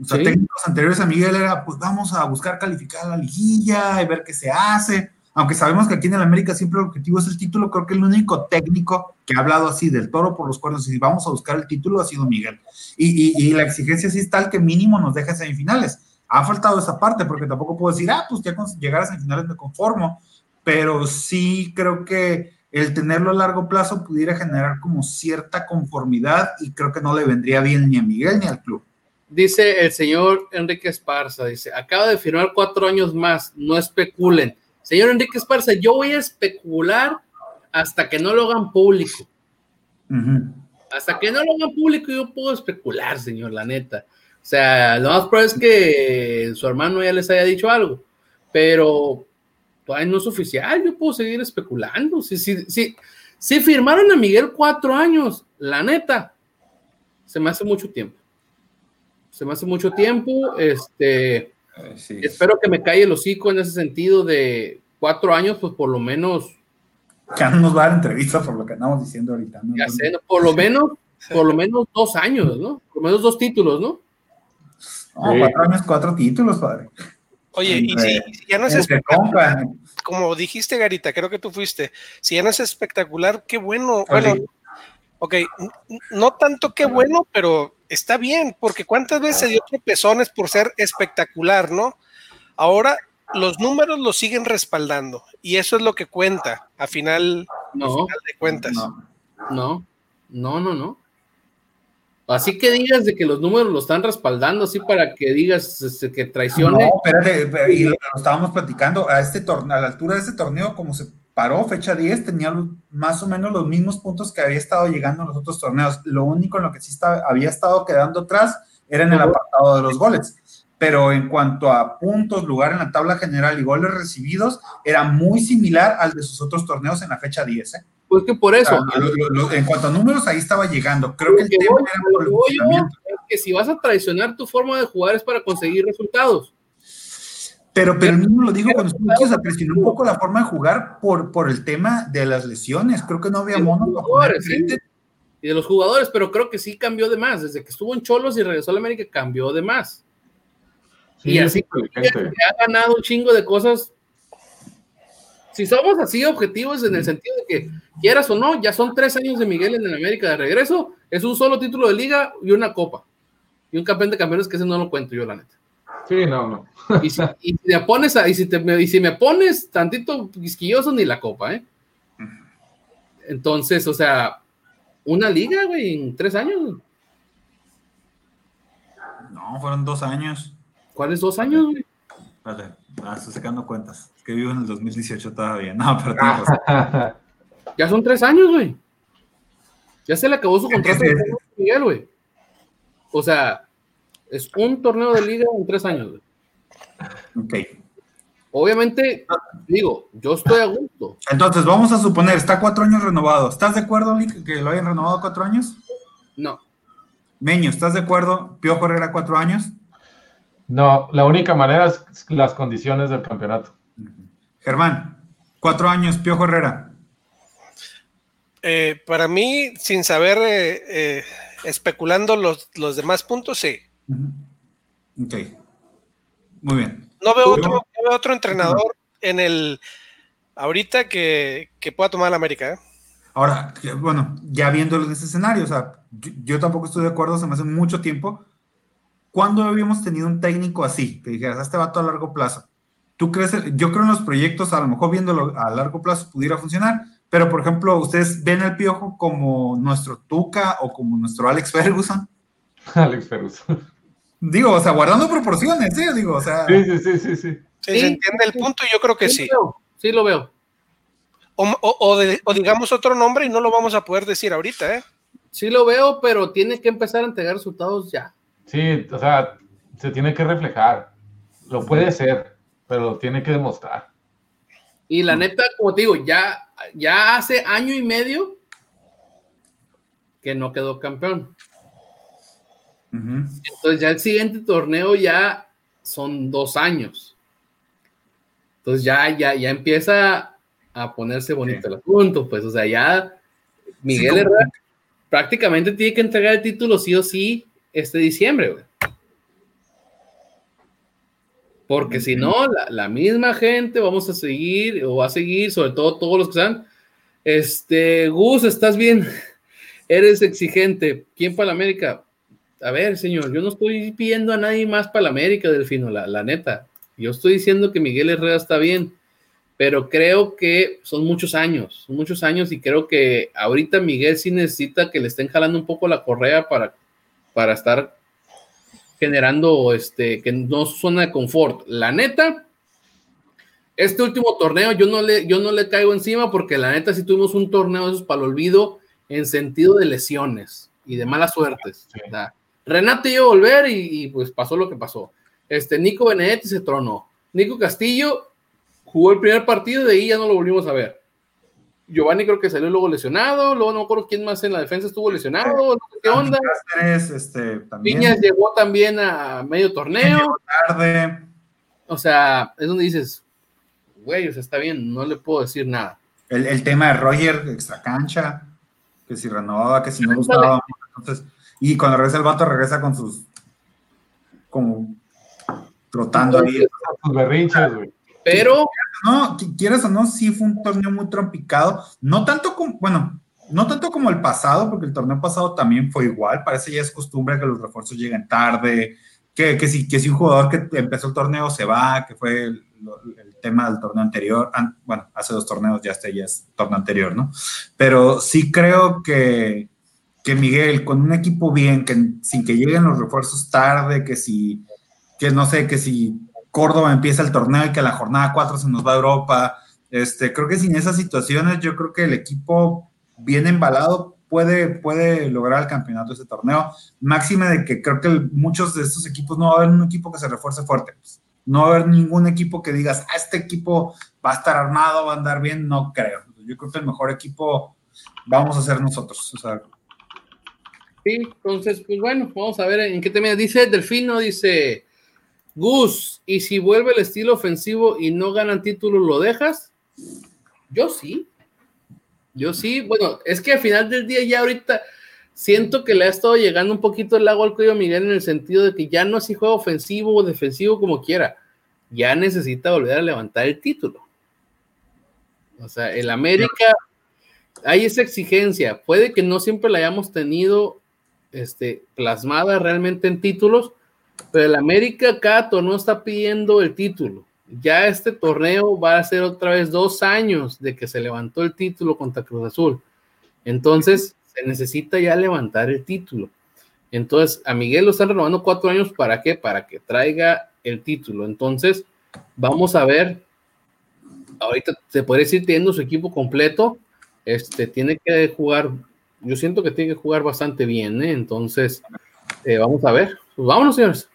O sea, técnicos anteriores a Miguel era, pues vamos a buscar calificar la liguilla y ver qué se hace. Aunque sabemos que aquí en el América siempre el objetivo es el título, creo que el único técnico que ha hablado así del toro por los cuernos y vamos a buscar el título ha sido Miguel. Y, y, y la exigencia sí es tal que mínimo nos deja semifinales. Ha faltado esa parte porque tampoco puedo decir, ah, pues ya con llegar a semifinales me conformo pero sí creo que el tenerlo a largo plazo pudiera generar como cierta conformidad y creo que no le vendría bien ni a Miguel ni al club. Dice el señor Enrique Esparza, dice, acaba de firmar cuatro años más, no especulen. Señor Enrique Esparza, yo voy a especular hasta que no lo hagan público. Hasta que no lo hagan público yo puedo especular, señor, la neta. O sea, lo más probable es que su hermano ya les haya dicho algo, pero no es oficial, yo puedo seguir especulando. Si, si, si, si firmaron a Miguel cuatro años, la neta, se me hace mucho tiempo. Se me hace mucho tiempo. Este, espero que me calle el hocico en ese sentido de cuatro años, pues por lo menos. Ya no nos va a dar entrevista por lo que andamos diciendo ahorita. Ya sé, por lo menos, por lo menos dos años, ¿no? Por lo menos dos títulos, ¿no? No, cuatro años, cuatro títulos, padre. Oye, y si, ya no es espectacular, como dijiste, Garita, creo que tú fuiste, si ya no es espectacular, qué bueno. Bueno, ok, no tanto qué bueno, pero está bien, porque cuántas veces se dio tropezones por ser espectacular, ¿no? Ahora los números lo siguen respaldando y eso es lo que cuenta a final, no, a final de cuentas. No, no, no, no, no. Así que digas de que los números lo están respaldando, así para que digas este, que traicione. No, espérate, y lo, estábamos platicando, a este torneo, a la altura de este torneo, como se paró fecha 10, tenía más o menos los mismos puntos que había estado llegando en los otros torneos. Lo único en lo que sí había estado quedando atrás era en el apartado de los goles. Pero en cuanto a puntos, lugar en la tabla general y goles recibidos, era muy similar al de sus otros torneos en la fecha 10. ¿eh? Pues que por eso. en cuanto a números, ahí estaba llegando. Creo que el tema era que si vas a traicionar tu forma de jugar es para conseguir resultados. Pero, pero mismo lo digo cuando tú quieres traicionar un poco la forma de jugar por, por el tema de las lesiones. Creo que no había mono Y de los jugadores, pero creo que sí cambió de más. Desde que estuvo en Cholos y regresó a la América, cambió de más. y así que ha ganado un chingo de cosas si somos así objetivos en el sentido de que quieras o no, ya son tres años de Miguel en el América de regreso, es un solo título de liga y una copa. Y un campeón de campeones que ese no lo cuento yo, la neta. Sí, no, no. y, si, te pones y si, te, y si me pones tantito quisquilloso, ni la copa, ¿eh? Entonces, o sea, una liga, güey, en tres años. No, fueron dos años. ¿Cuáles dos años, güey? Espérate, ah, estoy sacando cuentas que vivo en el 2018 todavía. No, pero Ya son tres años, güey. Ya se le acabó su contrato Miguel, güey. O sea, es un torneo de liga en tres años, güey. Ok. Obviamente, digo, yo estoy a gusto. Entonces, vamos a suponer, está cuatro años renovado. ¿Estás de acuerdo, Lick, que lo hayan renovado cuatro años? No. Meño, ¿estás de acuerdo? Piojo Herrera cuatro años. No, la única manera es las condiciones del campeonato. Germán, cuatro años, Piojo Herrera. Eh, para mí, sin saber, eh, eh, especulando los, los, demás puntos, sí. Ok. Muy bien. No veo, otro, no veo otro entrenador en el ahorita que, que pueda tomar la América. ¿eh? Ahora, bueno, ya viendo en ese escenario, o sea, yo, tampoco estoy de acuerdo, se me hace mucho tiempo. ¿Cuándo habíamos tenido un técnico así? Que dijeras, este vato a largo plazo. ¿Tú crees? Yo creo en los proyectos, a lo mejor viéndolo a largo plazo pudiera funcionar, pero por ejemplo, ¿ustedes ven al Piojo como nuestro Tuca o como nuestro Alex Ferguson? Alex Ferguson. Digo, o sea, guardando proporciones, ¿sí? Digo, o sea. Sí, sí, sí, sí. sí. Se entiende el punto y yo creo que sí. Sí, lo veo. O, digamos otro nombre y no lo vamos a poder decir ahorita, ¿eh? Sí lo veo, pero tiene que empezar a entregar resultados ya. Sí, o sea, se tiene que reflejar. Lo puede ser, pero lo tiene que demostrar. Y la neta, como te digo, ya, ya hace año y medio que no quedó campeón. Entonces ya el siguiente torneo ya son dos años. Entonces ya, ya, ya empieza a ponerse bonito el asunto, pues, o sea, ya Miguel Herrera prácticamente tiene que entregar el título sí o sí este diciembre, güey. Porque si no, la, misma gente vamos a seguir, o va a seguir, sobre todo todos los que están. Este, Gus, estás bien, eres exigente. ¿Quién para la América? A ver, señor, yo no estoy pidiendo a nadie más para la América, Delfino, la, la neta. Yo estoy diciendo que Miguel Herrera está bien pero creo que son muchos años, son muchos años y creo que ahorita Miguel sí necesita que le estén jalando un poco la correa para, para estar generando este, que no zona de confort. La neta, este último torneo yo no le, yo no le caigo encima porque la neta sí tuvimos un torneo de esos para el olvido en sentido de lesiones y de malas suertes. Renato iba a volver y, y, pues pasó lo que pasó. Este, Nico Benedetti se tronó. Nico Castillo jugó el primer partido, de ahí ya no lo volvimos a ver. Giovanni creo que salió luego lesionado, luego no me acuerdo quién más en la defensa estuvo lesionado, qué onda. este, también. Viñas llegó también a medio torneo. tarde. O sea, es donde dices, güey, o sea, está bien, no le puedo decir nada. El, tema de Roger, extra cancha, que si renovaba, que si no gustaba. Entonces, y cuando regresa el vato, regresa con sus, como, trotando ahí. Sus berrinches, güey. Pero. No, quieras o no, sí fue un torneo muy trompicado. No tanto como, bueno, no tanto como el pasado, porque el torneo pasado también fue igual. Parece ya es costumbre que los refuerzos lleguen tarde, que, que, si, que si un jugador que empezó el torneo se va, que fue el, tema del torneo anterior. Bueno, hace dos torneos ya este ya es torneo anterior, ¿no? Pero sí creo que, que Miguel, con un equipo bien, que sin que lleguen los refuerzos tarde, que si, que no sé, que si Córdoba empieza el torneo y que la jornada 4 se nos va a Europa. Este, creo que sin esas situaciones, yo creo que el equipo bien embalado puede, puede lograr el campeonato de ese torneo. Máxima de que creo que muchos de estos equipos no va a haber un equipo que se refuerce fuerte. Pues. No va a haber ningún equipo que digas, ah, este equipo va a estar armado, va a andar bien. No creo. Yo creo que el mejor equipo vamos a ser nosotros. Sí, entonces, pues bueno, vamos a ver en qué tema dice Delfino, dice Gus, ¿y si vuelve el estilo ofensivo y no ganan títulos, lo dejas? Yo sí. Yo sí. Bueno, es que al final del día ya ahorita siento que le ha estado llegando un poquito el agua al cuello Miguel en el sentido de que ya no si juega ofensivo o defensivo como quiera. Ya necesita volver a levantar el título. O sea, el América, hay esa exigencia. Puede que no siempre la hayamos tenido este, plasmada realmente en títulos, pero el América Cato no está pidiendo el título. Ya este torneo va a ser otra vez dos años de que se levantó el título contra Cruz Azul. Entonces, se necesita ya levantar el título. Entonces, a Miguel lo están renovando cuatro años. ¿Para qué? Para que traiga el título. Entonces, vamos a ver. Ahorita se puede decir, teniendo su equipo completo, este, tiene que jugar. Yo siento que tiene que jugar bastante bien. ¿eh? Entonces, eh, vamos a ver. Pues vámonos, señores.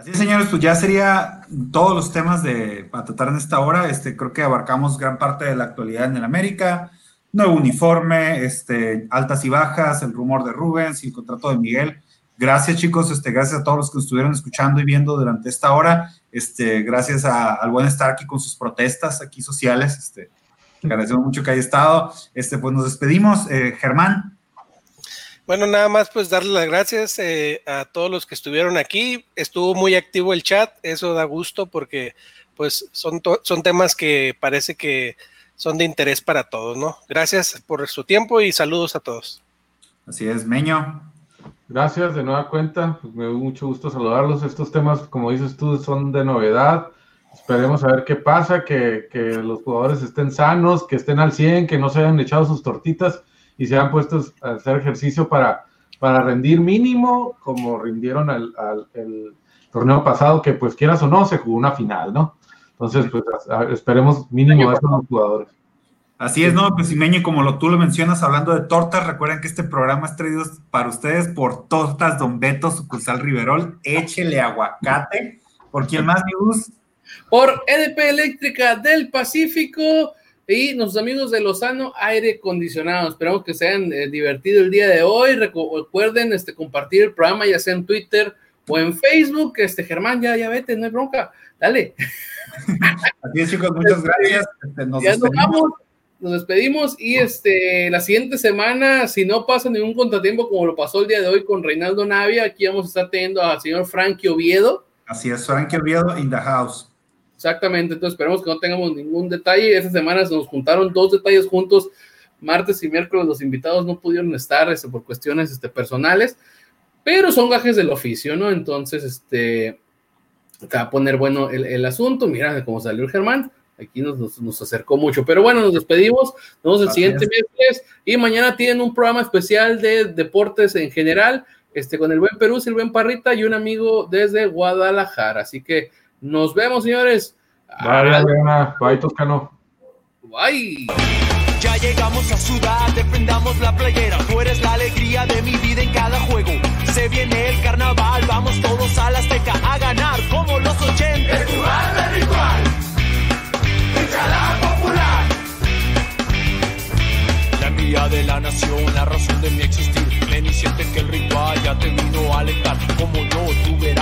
Así, señores, pues ya sería todos los temas de para tratar en esta hora. Este, creo que abarcamos gran parte de la actualidad en el América, nuevo uniforme, este, altas y bajas, el rumor de Rubens y el contrato de Miguel. Gracias, chicos. Este, gracias a todos los que estuvieron escuchando y viendo durante esta hora. Este, gracias al buen Starkey con sus protestas aquí sociales. Este, Agradecemos mucho que haya estado. Este, pues nos despedimos. Eh, Germán. Bueno, nada más pues darle las gracias eh, a todos los que estuvieron aquí. Estuvo muy activo el chat, eso da gusto porque pues son, son temas que parece que son de interés para todos, ¿no? Gracias por su tiempo y saludos a todos. Así es, Meño. Gracias de nueva cuenta, pues me dio mucho gusto saludarlos. Estos temas, como dices tú, son de novedad. Esperemos a ver qué pasa, que, que los jugadores estén sanos, que estén al 100, que no se hayan echado sus tortitas y se hayan puesto a hacer ejercicio para, para rendir mínimo, como rindieron al, al el torneo pasado, que pues quieras o no, se jugó una final, ¿no? Entonces, pues esperemos mínimo a esos jugadores. Así es, ¿no? Pues Meño, como lo, tú lo mencionas, hablando de tortas, recuerden que este programa es traído para ustedes por Tortas Don Beto, sucursal Riverol. Échele aguacate. ¿Por quién más, News? Por EDP Eléctrica del Pacífico y nuestros amigos de Lozano Aire Acondicionado. Esperamos que se hayan eh, divertido el día de hoy. Recuerden este, compartir el programa, ya sea en Twitter o en Facebook. Este Germán, ya, ya vete, no hay bronca. Dale. Así es, chicos, muchas gracias. Este, nos ya nos vamos, nos despedimos y este la siguiente semana, si no pasa ningún contratiempo como lo pasó el día de hoy con Reinaldo Navia, aquí vamos a estar teniendo al señor Frankie Oviedo. Así es, Frankie Oviedo in the house. Exactamente, entonces esperemos que no tengamos ningún detalle. Esta semana se nos juntaron dos detalles juntos, martes y miércoles los invitados no pudieron estar este, por cuestiones este, personales, pero son gajes del oficio, ¿no? Entonces, este, va a poner bueno el, el asunto. Mira cómo salió el Germán. Aquí nos, nos, nos, acercó mucho. Pero bueno, nos despedimos. Nos vemos el siguiente es. miércoles. Y mañana tienen un programa especial de deportes en general. Este, con el buen Perú, el buen Parrita y un amigo desde Guadalajara. Así que nos vemos, señores. Bye, Adriana. Bye, Toscano. Bye. Ya llegamos a Ciudad, defendamos la playera. Tú eres la alegría de mi vida en cada juego. Se viene el carnaval, vamos todos a la Azteca a ganar como los 80. Es tu banda ritual, la popular. La envía de la nación, la razón de mi existir. Ven y siente que el ritual ya te vino a alentar. Como yo, tú.